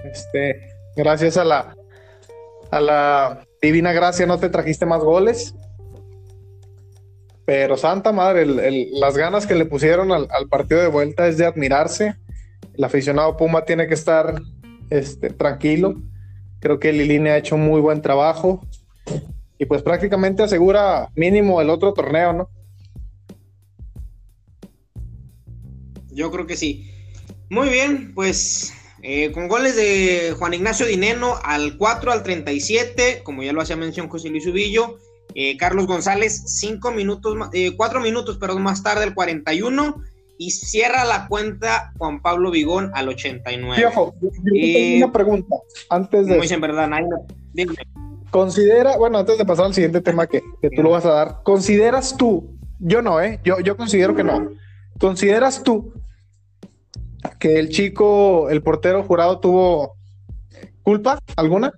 Speaker 3: Este, gracias a la, a la divina gracia no te trajiste más goles pero santa madre, las ganas que le pusieron al, partido de vuelta es de admirarse. El aficionado Puma tiene que estar este, tranquilo. Creo que Liline ha hecho muy buen trabajo. Y pues prácticamente asegura mínimo el otro torneo, ¿no?
Speaker 1: Yo creo que sí. Muy bien, pues eh, con goles de Juan Ignacio Dineno al 4 al 37, como ya lo hacía mención José Luis Ubillo, eh, Carlos González, cinco minutos, eh, cuatro minutos, perdón, más tarde, el 41, y cierra la cuenta Juan Pablo Vigón al 89.
Speaker 3: Ojo, yo, tengo una pregunta antes de.
Speaker 1: Muy en verdad,
Speaker 3: Considera, bueno, antes de pasar al siguiente tema que, tú lo vas a dar, ¿consideras tú, yo no, eh, yo, yo considero que no, ¿consideras tú que el chico, el portero jurado tuvo culpa alguna?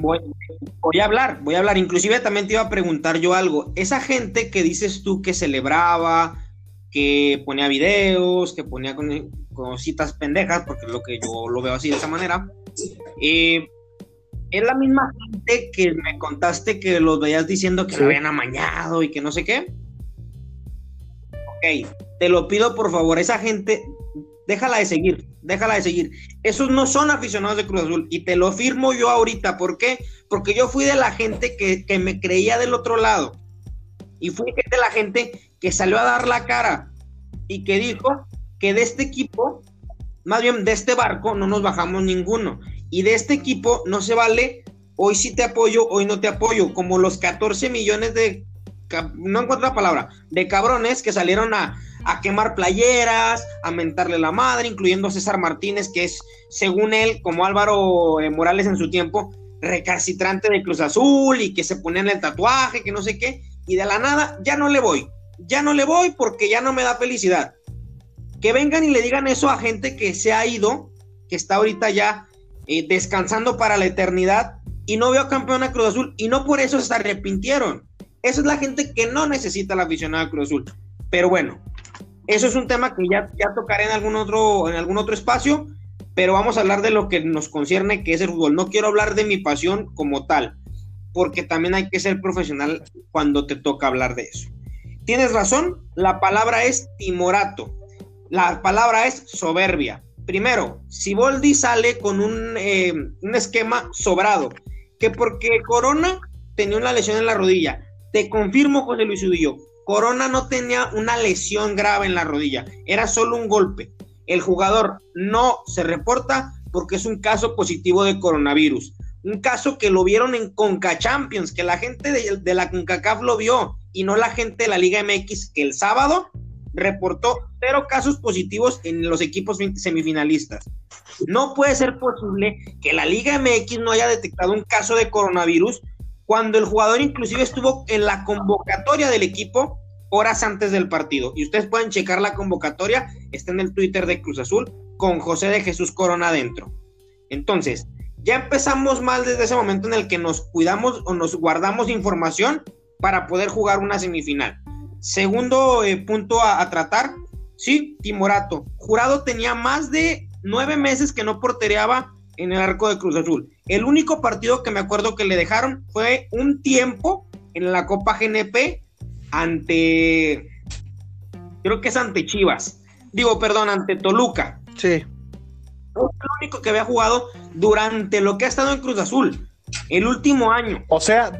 Speaker 1: Voy, a hablar, voy a hablar. Inclusive también te iba a preguntar yo algo. Esa gente que dices tú que celebraba, que ponía videos, que ponía con, cositas pendejas, porque es lo que yo lo veo así de esa manera, eh, es la misma gente que me contaste que los veías diciendo que se habían amañado y que no sé qué. Ok, te lo pido por favor, esa gente déjala de seguir, déjala de seguir. Esos no son aficionados de Cruz Azul y te lo firmo yo ahorita. ¿Por qué? Porque yo fui de la gente que, me creía del otro lado y fui de la gente que salió a dar la cara y que dijo que de este equipo, más bien de este barco, no nos bajamos ninguno. Y de este equipo no se vale, hoy sí te apoyo, hoy no te apoyo, como los 14 millones de, no encuentro la palabra, de cabrones que salieron a, a quemar playeras, a mentarle la madre, incluyendo a César Martínez, que es, según él, como Álvaro eh, Morales en su tiempo, recalcitrante de Cruz Azul y que se ponían el tatuaje, que no sé qué, y de la nada ya no le voy, ya no le voy porque ya no me da felicidad. Que vengan y le digan eso a gente que se ha ido, que está ahorita ya eh, descansando para la eternidad y no veo campeón a Cruz Azul y no por eso se arrepintieron. Esa es la gente que no necesita la aficionada Cruz Azul. Pero bueno, eso es un tema que ya, ya tocaré en algún, otro, en algún otro espacio, pero vamos a hablar de lo que nos concierne, que es el fútbol. No quiero hablar de mi pasión como tal, porque también hay que ser profesional cuando te toca hablar de eso. Tienes razón, la palabra es timorato, la palabra es soberbia. Primero, Siboldi sale con un, eh, un esquema sobrado, que porque Corona tenía una lesión en la rodilla. Te confirmo, José Luis Udillo, Corona no tenía una lesión grave en la rodilla, era solo un golpe. El jugador no se reporta porque es un caso positivo de coronavirus. Un caso que lo vieron en Conca Champions, que la gente de, de la CONCACAF lo vio y no la gente de la Liga MX, que el sábado reportó cero casos positivos en los equipos semifinalistas. No puede ser posible que la Liga MX no haya detectado un caso de coronavirus cuando el jugador inclusive estuvo en la convocatoria del equipo horas antes del partido. Y ustedes pueden checar la convocatoria, está en el Twitter de Cruz Azul, con José de Jesús Corona adentro. Entonces, ya empezamos mal desde ese momento en el que nos cuidamos o nos guardamos información para poder jugar una semifinal. Segundo eh, punto a, tratar, sí, Timorato. Jurado tenía más de nueve meses que no portereaba en el arco de Cruz Azul. El único partido que me acuerdo que le dejaron fue un tiempo en la Copa GNP ante, creo que es ante Chivas. Digo, perdón, ante Toluca.
Speaker 2: Sí. Es
Speaker 1: el único que había jugado durante lo que ha estado en Cruz Azul, el último año.
Speaker 3: O sea,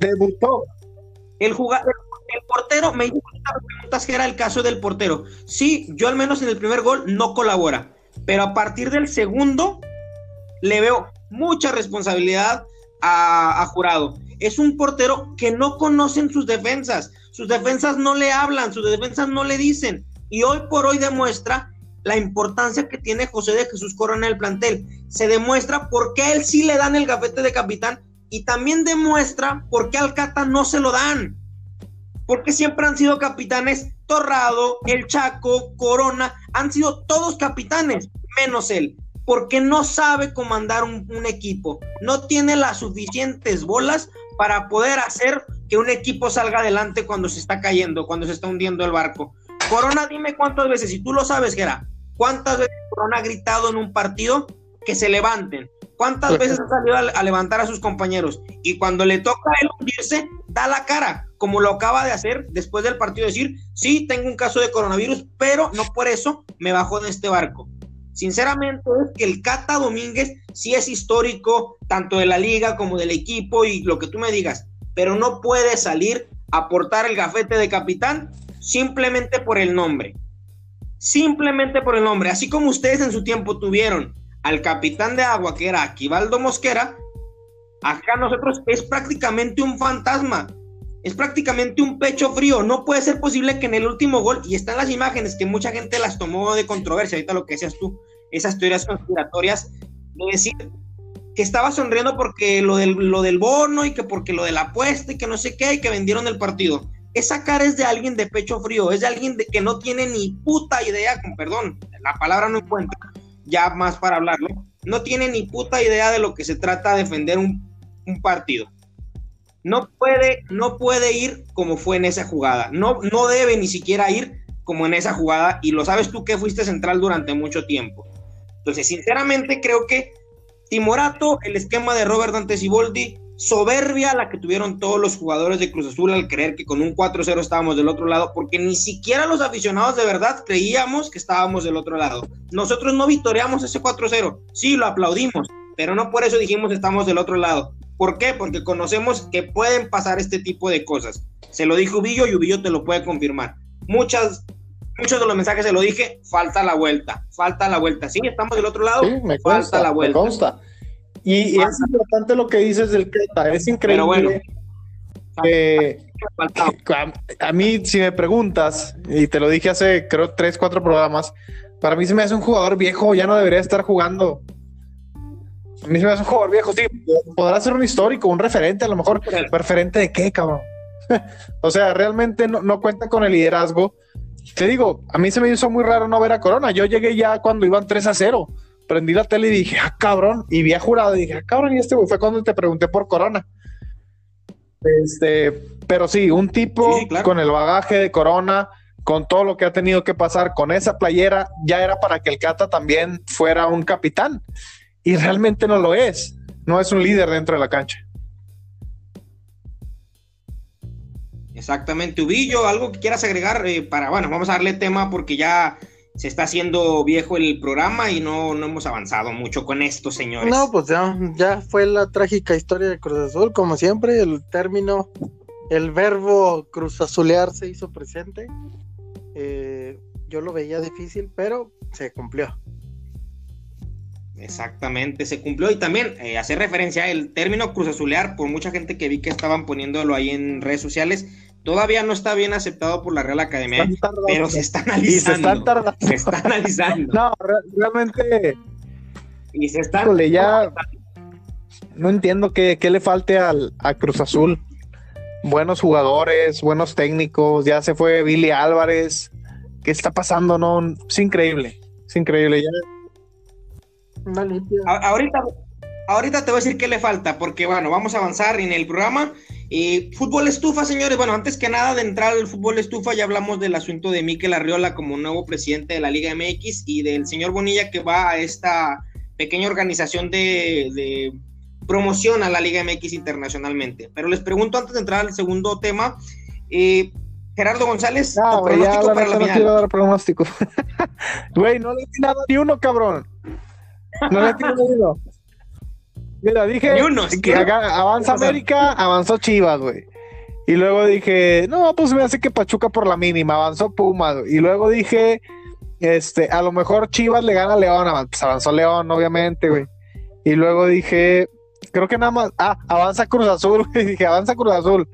Speaker 3: debutó.
Speaker 1: El jugador, el portero, me hizo preguntas que era el caso del portero. Sí, yo al menos en el primer gol no colabora, pero a partir del segundo le veo mucha responsabilidad a, Jurado. Es un portero que no conocen sus defensas, sus defensas no le hablan, sus defensas no le dicen. Y hoy por hoy demuestra la importancia que tiene José de Jesús Corona en el plantel. Se demuestra por qué él sí le dan el gafete de capitán y también demuestra por qué al Cata no se lo dan porque siempre han sido capitanes Torrado, El Chaco, Corona, han sido todos capitanes, menos él, porque no sabe comandar un, equipo, no tiene las suficientes bolas para poder hacer que un equipo salga adelante cuando se está cayendo, cuando se está hundiendo el barco. Corona, dime cuántas veces, si tú lo sabes, Gera, cuántas veces Corona ha gritado en un partido que se levanten, cuántas veces ha salido a, a levantar a sus compañeros y cuando le toca a él hundirse, da la cara, como lo acaba de hacer después del partido, decir, sí, tengo un caso de coronavirus, pero no por eso me bajó de este barco. Sinceramente es que el Cata Domínguez sí es histórico, tanto de la liga como del equipo y lo que tú me digas, pero no puede salir a portar el gafete de capitán simplemente por el nombre. Simplemente por el nombre. Así como ustedes en su tiempo tuvieron al capitán de agua, que era Aquivaldo Mosquera, acá nosotros es prácticamente un fantasma es prácticamente un pecho frío. No puede ser posible que en el último gol, y están las imágenes que mucha gente las tomó de controversia, ahorita lo que decías tú, esas teorías conspiratorias, de decir que estaba sonriendo porque lo del, bono y que porque lo de la apuesta y que no sé qué, y que vendieron el partido. Esa cara es de alguien de pecho frío, es de alguien de, que no tiene ni puta idea, perdón, la palabra no encuentra, ya más para hablarlo, no tiene ni puta idea de lo que se trata de defender un partido no puede, no puede ir como fue en esa jugada. No, no debe ni siquiera ir como en esa jugada. Y lo sabes tú que fuiste central durante mucho tiempo. Entonces, sinceramente, creo que Timorato, el esquema de Robert Dante Siboldi, soberbia la que tuvieron todos los jugadores de Cruz Azul al creer que con un 4-0 estábamos del otro lado, porque ni siquiera los aficionados de verdad creíamos que estábamos del otro lado. Nosotros no victoriamos ese 4-0, sí lo aplaudimos, pero no por eso dijimos estamos del otro lado. ¿Por qué? Porque conocemos que pueden pasar este tipo de cosas. Se lo dijo Ubillo y Ubillo te lo puede confirmar. Muchas, muchos de los mensajes se lo dije, falta la vuelta, falta la vuelta. Sí, estamos del otro lado,
Speaker 3: sí, me falta la vuelta. Me consta. Y, es importante lo que dices del Creta, es increíble. Pero bueno, a, mí, si me preguntas, y te lo dije hace creo tres, cuatro programas, para mí se me hace un jugador viejo, ya no debería estar jugando. A mí se me hace un jugador viejo, sí. Podrá ser un histórico, un referente, a lo mejor. ¿Referente de qué, cabrón? o sea, realmente no, cuenta con el liderazgo. Te digo, a mí se me hizo muy raro no ver a Corona. Yo llegué ya cuando iban 3 a 0. prendí la tele y dije, ah, cabrón, y vi a jurado y dije, ah, cabrón, y este fue cuando te pregunté por Corona. Este, pero sí, un tipo con el bagaje de Corona, con todo lo que ha tenido que pasar con esa playera, ya era para que el Cata también fuera un capitán. Y realmente no lo es. No es un líder dentro de la cancha.
Speaker 1: Exactamente, Ubillo, algo que quieras agregar eh, para, bueno, vamos a darle tema porque ya se está haciendo viejo el programa y no, no hemos avanzado mucho con esto, señores.
Speaker 2: No, pues ya, ya fue la trágica historia de Cruz Azul, como siempre, el término, el verbo Cruz Azulear se hizo presente. Eh, yo lo veía difícil, pero se cumplió.
Speaker 1: Exactamente, se cumplió y también eh, hacer referencia al término Cruz Azulear por mucha gente que vi que estaban poniéndolo ahí en redes sociales Todavía no está bien aceptado por la Real Academia, pero se está analizando. se, está analizando.
Speaker 3: No, realmente.
Speaker 1: Y se está.
Speaker 3: ya. No entiendo qué, le falte al, a Cruz Azul. Buenos jugadores, buenos técnicos. Ya se fue Billy Álvarez. ¿Qué está pasando? No, es increíble. Es increíble. Ya.
Speaker 1: Ahorita, ahorita te voy a decir qué le falta, porque bueno, vamos a avanzar en el programa. Y fútbol estufa, señores. Bueno, antes que nada de entrar al fútbol estufa, ya hablamos del asunto de Miquel Arriola como nuevo presidente de la Liga MX y del señor Bonilla que va a esta pequeña organización de, promoción a la Liga MX internacionalmente. Pero les pregunto antes de entrar al segundo tema, eh, Gerardo González,
Speaker 3: no, pronóstico para la final. No quiero dar pronóstico. Güey, no le he tirado ni uno, cabrón. No le ni uno. Mira, dije que avanza América, avanzó Chivas, güey. Y luego dije, no, pues me hace que Pachuca por la mínima, avanzó Pumas. Y luego dije, este, a lo mejor Chivas le gana a León, pues avanzó León, obviamente, güey. Y luego dije, creo que nada más, ah, avanza Cruz Azul, güey. Dije, avanza Cruz Azul.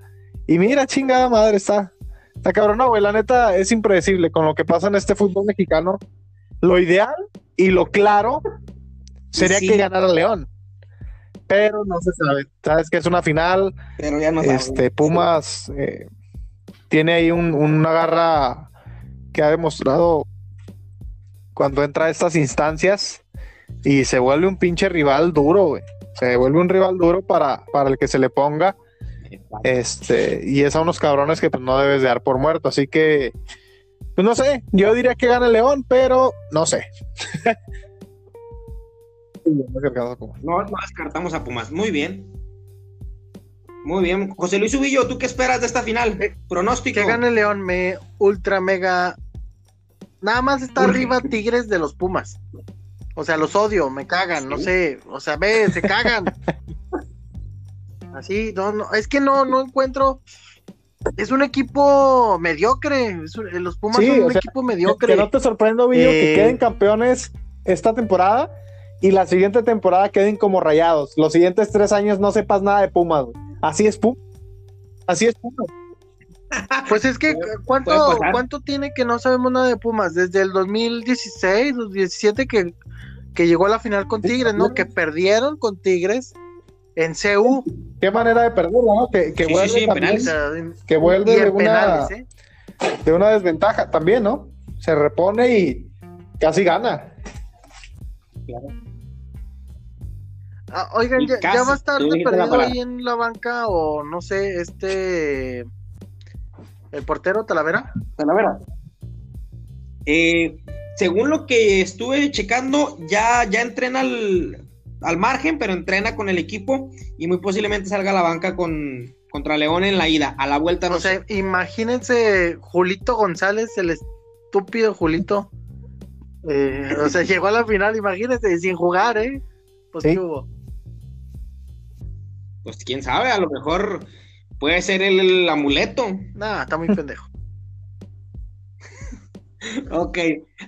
Speaker 3: Y mira, chingada madre, está, está cabrón. No, güey, la neta es impredecible con lo que pasa en este fútbol mexicano. Lo ideal y lo claro sería que ganara León pero no se sabe. Sabes que es una final.
Speaker 1: Pero ya no
Speaker 3: Este, Pumas eh, tiene ahí una garra que ha demostrado cuando entra a estas instancias y se vuelve un pinche rival duro, güey. Se vuelve un rival duro para, para el que se le ponga. Este, y es a unos cabrones que pues, no debes de dar por muerto. Así que, pues no sé, yo diría que gana el León, pero no sé.
Speaker 1: No, no descartamos a Pumas. Muy bien. Muy bien. José Luis Ubillo, ¿tú qué esperas de esta final? Pronóstico.
Speaker 2: Que gane León, me ultra mega. Nada más está arriba Tigres de los Pumas. O sea, los odio, me cagan, no sé. O sea, ve, se cagan. Así, no, no, es que no, no encuentro. Es un equipo mediocre. los Pumas son un equipo mediocre.
Speaker 3: Que, no te sorprendo, Ubillo, que eh, queden campeones esta temporada y la siguiente temporada queden como rayados. Los siguientes tres años no sepas nada de Pumas, Así es Pumas. Así es Pumas.
Speaker 2: Pues es que, ¿cuánto, ¿cuánto tiene que no sabemos nada de Pumas? Desde el 2016, 2017 que, que llegó a la final con Tigres, ¿no? Que perdieron con Tigres en CU.
Speaker 3: Qué manera de perderlo, ¿no? Que, que vuelve, que vuelve de, una, ¿eh? de una desventaja también, ¿no? Se repone y casi gana. Claro.
Speaker 2: Ah, oigan, ya, va a estar perdido ahí en la banca o no sé, este. ¿El portero Talavera?
Speaker 1: Talavera. Eh, según lo que estuve checando, ya, ya entrena al, al, margen, pero entrena con el equipo y muy posiblemente salga a la banca con, contra León en la ida. A la vuelta no, sé.
Speaker 2: Imagínense Julito González, el estúpido Julito. Eh, o sea, llegó a la final, imagínense, sin jugar, ¿eh? Pues ¿qué hubo?
Speaker 1: Pues quién sabe, a lo mejor puede ser el, amuleto.
Speaker 2: Nah, está muy pendejo.
Speaker 1: ok,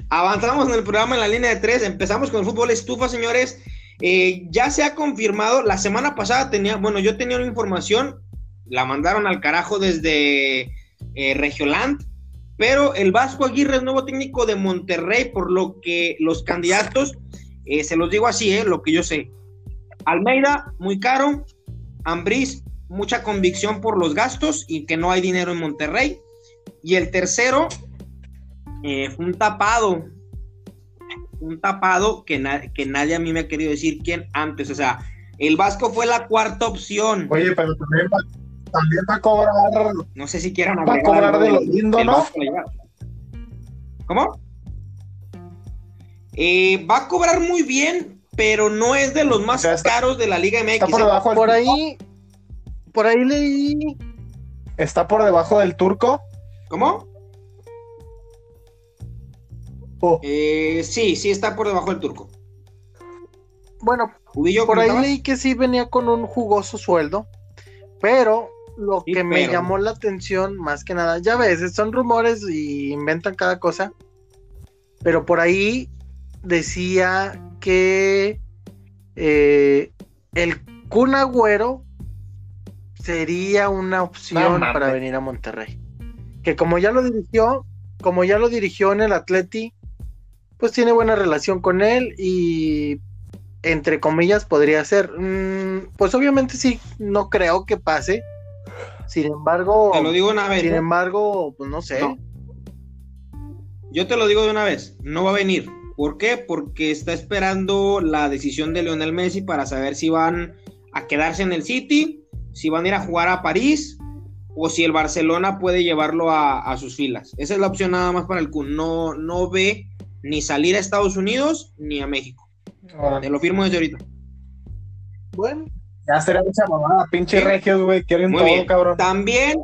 Speaker 1: avanzamos en el programa en la línea de tres. Empezamos con el fútbol estufa, señores. Eh, ya se ha confirmado, la semana pasada tenía, bueno, yo tenía una información, la mandaron al carajo desde eh, Regioland, pero el Vasco Aguirre es nuevo técnico de Monterrey, por lo que los candidatos, eh, se los digo así, lo que yo sé. Almeida, muy caro, Ambriz, mucha convicción por los gastos y que no hay dinero en Monterrey. Y el tercero, eh, un tapado. un tapado que, que nadie a mí me ha querido decir quién antes. O sea, el Vasco fue la cuarta opción.
Speaker 3: Oye, pero también va, también va a cobrar.
Speaker 1: No sé si quieran
Speaker 3: Va a cobrar de lo lindo, ¿no?
Speaker 1: ¿Cómo? Eh, va a cobrar muy bien, pero no es de los más caros de la Liga MX.
Speaker 2: Está por, debajo por ahí, por ahí leí.
Speaker 3: ¿Está por debajo del turco?
Speaker 1: ¿Cómo? Oh. Eh, sí, sí está por debajo del turco.
Speaker 2: Bueno, por ahí leí que sí venía con un jugoso sueldo, pero lo que me llamó la atención más que nada, ya ves, son rumores y inventan cada cosa, pero por ahí decía que eh, el Kun Agüero sería una opción para venir a Monterrey. Que como ya lo dirigió, como ya lo dirigió en el Atleti, pues tiene buena relación con él y entre comillas podría ser. Mm, pues obviamente sí, no creo que pase. Sin embargo,
Speaker 1: te lo digo una vez.
Speaker 2: Sin embargo, pues no sé.
Speaker 1: Yo te lo digo de una vez, no va a venir. ¿Por qué? Porque está esperando la decisión de Lionel Messi para saber si van a quedarse en el City, si van a ir a jugar a París o si el Barcelona puede llevarlo a, sus filas. Esa es la opción nada más para el Kun. No, no ve ni salir a Estados Unidos ni a México. Te lo firmo desde ahorita.
Speaker 2: Bueno.
Speaker 3: Ya será mucha mamada, pinche regios, güey. Quieren todo, cabrón.
Speaker 1: También.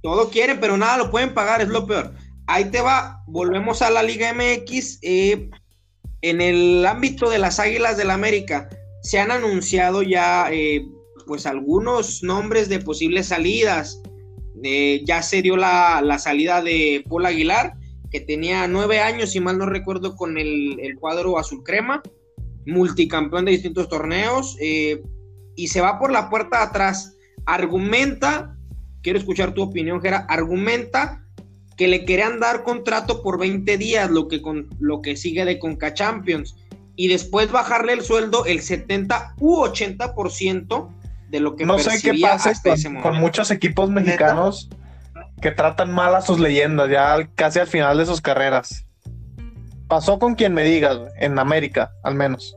Speaker 1: Todo quieren, pero nada lo pueden pagar, es lo peor. Ahí te va, volvemos a la Liga MX. Eh, en el ámbito de las Águilas del la América, se han anunciado ya eh, pues algunos nombres de posibles salidas. Eh, ya se dio la, la, salida de Paul Aguilar, que tenía nueve años, si mal no recuerdo, con el, el cuadro azul crema, multicampeón de distintos torneos, y se va por la puerta de atrás. Argumenta, quiero escuchar tu opinión, Gera, argumenta que le querían dar contrato por 20 días, lo que, con, lo que sigue de Conca Champions, y después bajarle el sueldo el 70 u 80% de lo que
Speaker 3: no sé qué pasa con, muchos equipos mexicanos que tratan mal a sus leyendas ya casi al final de sus carreras. Pasó con quien me digas, en América, al menos.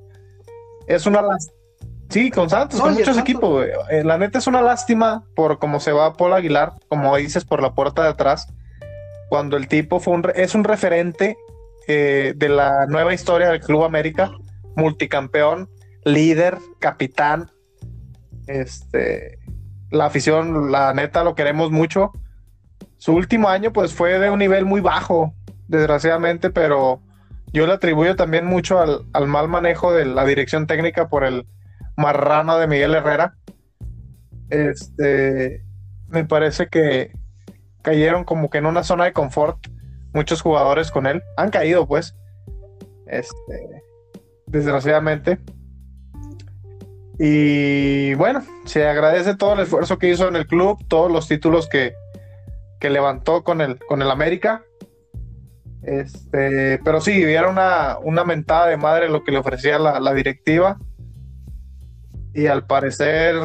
Speaker 3: Es una lástima. Sí, con Santos, con muchos equipos, eh, La neta es una lástima por cómo se va Paul Aguilar, como dices, por la puerta de atrás cuando el tipo fue un, es un referente eh, de la nueva historia del Club América, multicampeón, líder, capitán. Este, la afición, la neta, lo queremos mucho. Su último año, pues, fue de un nivel muy bajo, desgraciadamente, pero yo le atribuyo también mucho al, al mal manejo de la dirección técnica por el marrano de Miguel Herrera. Este, me parece que, cayeron como que en una zona de confort muchos jugadores con él. Han caído, pues. Este, desgraciadamente. Y bueno, se agradece todo el esfuerzo que hizo en el club, todos los títulos que, que levantó con el, con el América. Este, pero sí, era una, una mentada de madre lo que le ofrecía la, la directiva. Y al parecer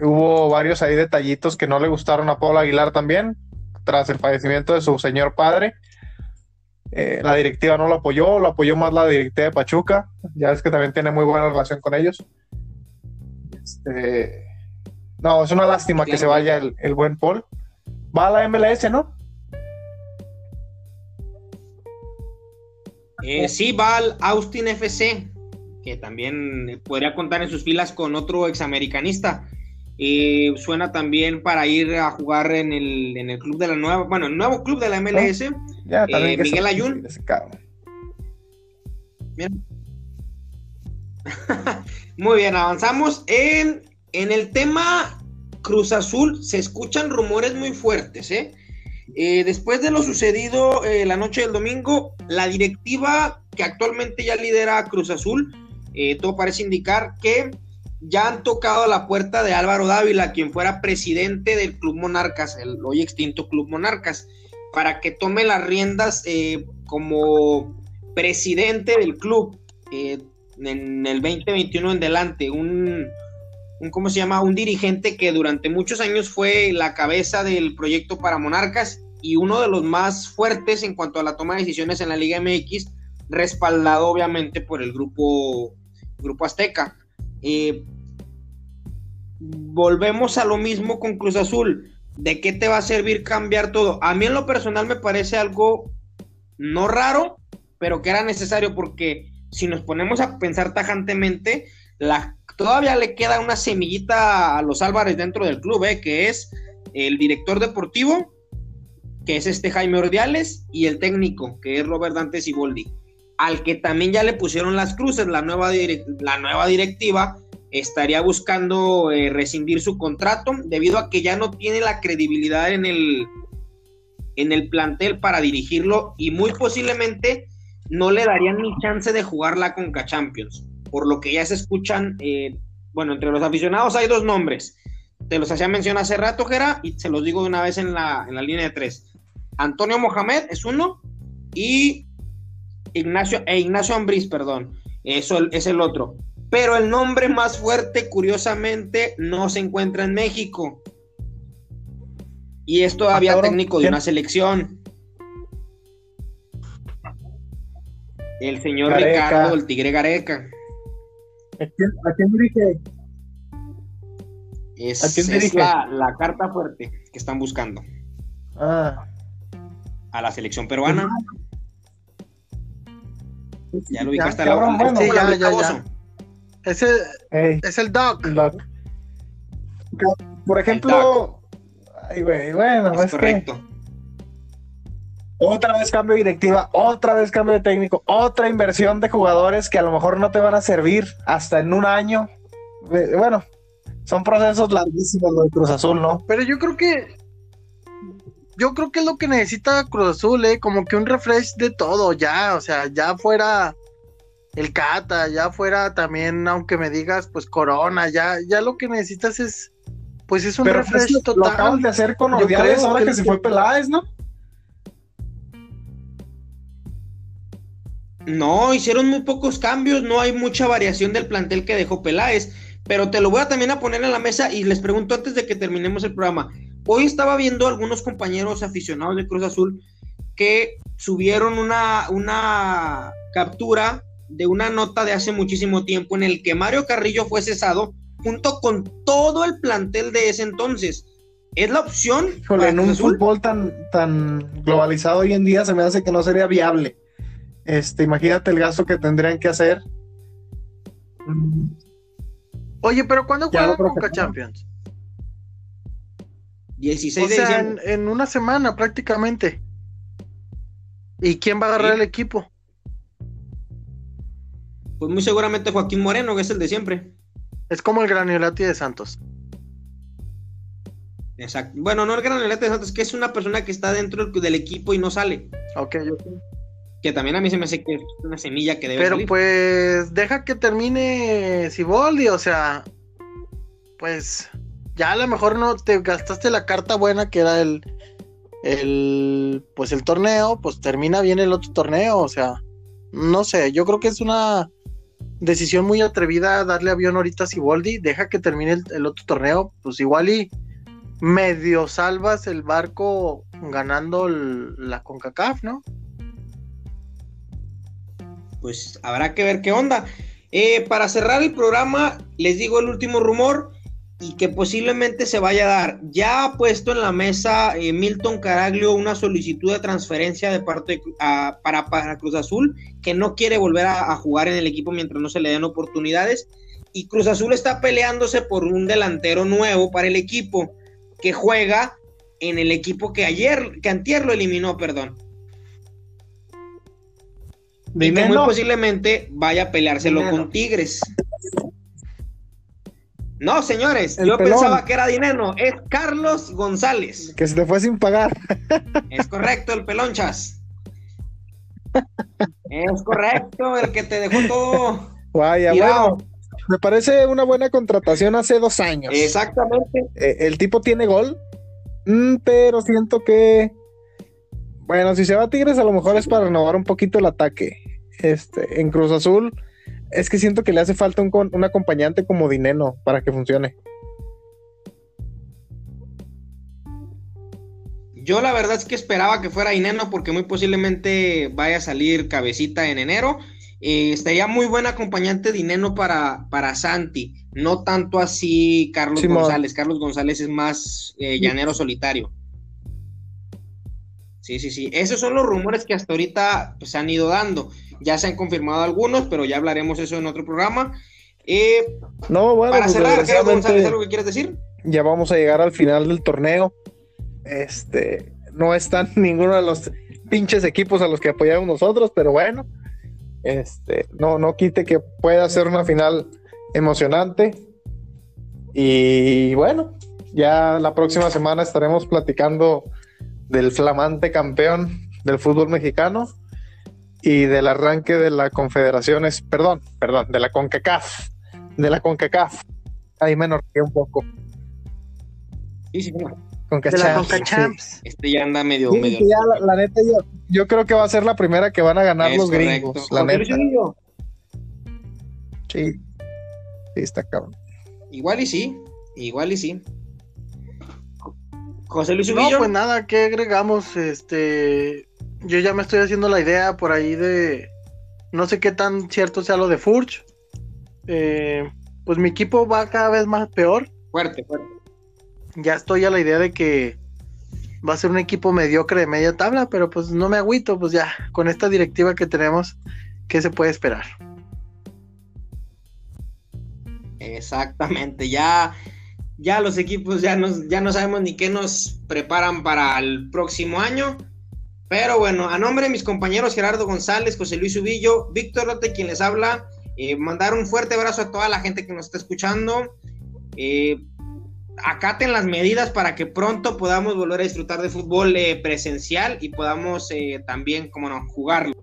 Speaker 3: hubo varios ahí detallitos que no le gustaron a Pablo Aguilar también tras el fallecimiento de su señor padre. Eh, la directiva no lo apoyó, lo apoyó más la directiva de Pachuca. Ya es que también tiene muy buena relación con ellos. Este, no, es una lástima que se vaya el, buen Paul. Va a la MLS, ¿no?
Speaker 1: Eh, sí, va al Austin FC, que también podría contar en sus filas con otro examericanista. Eh, suena también para ir a jugar en el, en el club de la nueva, bueno, el nuevo club de la MLS, eh, Miguel Ayun. Muy bien, avanzamos en, en el tema Cruz Azul. Se escuchan rumores muy fuertes, ¿eh? después de lo sucedido la noche del domingo, la directiva que actualmente ya lidera Cruz Azul, todo parece indicar que ya han tocado la puerta de Álvaro Dávila, quien fuera presidente del Club Monarcas, el hoy extinto Club Monarcas, para que tome las riendas eh, como presidente del club eh, en el 2021 en delante. Un, un, ¿cómo se llama? Un dirigente que durante muchos años fue la cabeza del proyecto para Monarcas y uno de los más fuertes en cuanto a la toma de decisiones en la Liga MX, respaldado obviamente por el grupo, grupo Azteca. Eh, volvemos a lo mismo con Cruz Azul. ¿De qué te va a servir cambiar todo? A mí en lo personal me parece algo no raro, pero que era necesario porque si nos ponemos a pensar tajantemente, todavía le queda una semillita a los Álvarez dentro del club, ¿eh? que es el director deportivo, que es este Jaime Ordiales, y el técnico, que es Robert Dante Siboldi, al que también ya le pusieron las cruces, la nueva, la nueva directiva estaría buscando eh, rescindir su contrato debido a que ya no tiene la credibilidad en el, en el plantel para dirigirlo y muy posiblemente no le darían ni chance de jugar la Conca Champions. Por lo que ya se escuchan, eh, bueno, entre los aficionados hay dos nombres. Te los hacía mención hace rato, Jera, y se los digo de una vez en la, en la línea de tres. Antonio Mohamed es uno y Ignacio, e Ignacio Ambriz, perdón, eso es el otro. Pero el nombre más fuerte, curiosamente, no se encuentra en México. Y es todavía ah, técnico de una selección. El señor Ricardo, el Tigre Gareca.
Speaker 2: ¿A quién, dirige?
Speaker 1: Es, ¿A quién dirige? la, carta fuerte que están buscando.
Speaker 2: Ah.
Speaker 1: A la selección peruana. Ya lo ubicaste
Speaker 2: la bueno, sí, ya, ya, ya. Ese es el Doc. Por ejemplo, ay, güey, bueno, es, correcto. otra vez cambio de directiva, otra vez cambio de técnico, otra inversión de jugadores que a lo mejor no te van a servir hasta en un año. Bueno, son procesos larguísimos lo de Cruz Azul, ¿no? Pero yo creo que yo creo que es lo que necesita Cruz Azul, ¿eh? Como que un refresh de todo, ya, o sea, ya fuera el Cata, ya fuera también, aunque me digas, pues Corona, ya, ya lo que necesitas es, pues es un Pero refresh total. Lo
Speaker 3: acaban de hacer con Ordiales ahora que, se fue Peláez, ¿no?
Speaker 1: No, hicieron muy pocos cambios, no hay mucha variación del plantel que dejó Peláez, pero te lo voy a también a poner en la mesa y les pregunto antes de que terminemos el programa. Hoy estaba viendo algunos compañeros aficionados de Cruz Azul que subieron una, una captura de una nota de hace muchísimo tiempo en el que Mario Carrillo fue cesado junto con todo el plantel de ese entonces. ¿Es la opción?
Speaker 3: en un fútbol tan, tan globalizado hoy en día se me hace que no sería viable. Este, imagínate el gasto que tendrían que hacer.
Speaker 2: Oye, pero ¿cuándo juega Coca Champions?
Speaker 1: 16
Speaker 2: de diciembre. En, en, una semana prácticamente. ¿Y quién va a agarrar el equipo?
Speaker 1: Pues muy seguramente Joaquín Moreno, que es el de siempre.
Speaker 2: Es como el Granolati de Santos.
Speaker 1: Exacto. Bueno, no el Granolati de Santos, que es una persona que está dentro del equipo y no sale.
Speaker 2: Ok, ok.
Speaker 1: Que también a mí se me hace que es una semilla que debe
Speaker 2: Pero pues deja que termine Siboldi, o sea, pues ya a lo mejor no te gastaste la carta buena que era el, el, pues el torneo, pues termina bien el otro torneo, o sea, no sé, yo creo que es una decisión muy atrevida darle avión ahorita a Siboldi, deja que termine el, otro torneo, pues igual y medio salvas el barco ganando la CONCACAF, ¿no?
Speaker 1: Pues habrá que ver qué onda. Eh, para cerrar el programa, les digo el último rumor y que posiblemente se vaya a dar. Ya ha puesto en la mesa eh, Milton Caraglio una solicitud de transferencia de parte para, para, Cruz Azul, que no quiere volver a, jugar en el equipo mientras no se le den oportunidades. Y Cruz Azul está peleándose por un delantero nuevo para el equipo, que juega en el equipo que ayer, que antier lo eliminó, perdón. Y que muy posiblemente vaya a peleárselo con Tigres. No, señores, yo pensaba que era dinero. Es Carlos González.
Speaker 3: Que se te fue sin pagar.
Speaker 1: Es correcto, el pelonchas. Es correcto, el que te dejó todo.
Speaker 3: Vaya, bueno. Me parece una buena contratación hace dos años.
Speaker 1: Exactamente.
Speaker 3: Eh, el tipo tiene gol, mm, pero siento que. Bueno, si se va a Tigres, a lo mejor es para renovar un poquito el ataque. Este, en Cruz Azul es que siento que le hace falta un, acompañante como Dineno para que funcione.
Speaker 1: Yo la verdad es que esperaba que fuera Ineno porque muy posiblemente vaya a salir cabecita en enero. Eh, estaría muy buen acompañante de Ineno para, para Santi, no tanto así Carlos González. Carlos González es más eh, llanero solitario. Sí, sí, sí. Esos son los rumores que hasta ahorita pues, se han ido dando. Ya se han confirmado algunos, pero ya hablaremos eso en otro programa. Eh,
Speaker 3: no, bueno,
Speaker 1: para pues, cerrar, Carlos González, ¿algo que quieres decir?
Speaker 3: Ya vamos a llegar al final del torneo. Este, no están ninguno de los pinches equipos a los que apoyamos nosotros, pero bueno, este, no, no quite que pueda ser una final emocionante. Y bueno, ya la próxima semana estaremos platicando del flamante campeón del fútbol mexicano y del arranque de la confederaciones, perdón, perdón, de la CONCACAF, de la CONCACAF. Ahí me enorgullece un poco.
Speaker 1: Sí, sí,
Speaker 2: de la CONCACHAMPS.
Speaker 1: Este ya anda medio. medio...
Speaker 3: la, neta, yo, creo que va a ser la primera que van a ganar los gringos. La neta. Sí. Sí, está cabrón.
Speaker 1: Igual y sí. Igual y sí.
Speaker 2: José Luis No, pues nada, ¿qué agregamos? Este. Yo ya me estoy haciendo la idea por ahí de. No sé qué tan cierto sea lo de Furch. Eh, pues mi equipo va cada vez más peor.
Speaker 1: Fuerte, fuerte
Speaker 2: ya estoy a la idea de que va a ser un equipo mediocre de media tabla, pero pues no me agüito, pues ya, con esta directiva que tenemos, ¿qué se puede esperar?
Speaker 1: Exactamente, ya, ya los equipos ya, nos, ya no sabemos ni qué nos preparan para el próximo año. Pero bueno, a nombre de mis compañeros Gerardo González, José Luis Ubillo, Víctor Rote, quien les habla, eh, mandar un fuerte abrazo a toda la gente que nos está escuchando. Eh, acaten las medidas para que pronto podamos volver a disfrutar de fútbol eh, presencial y podamos también, como no, jugarlo.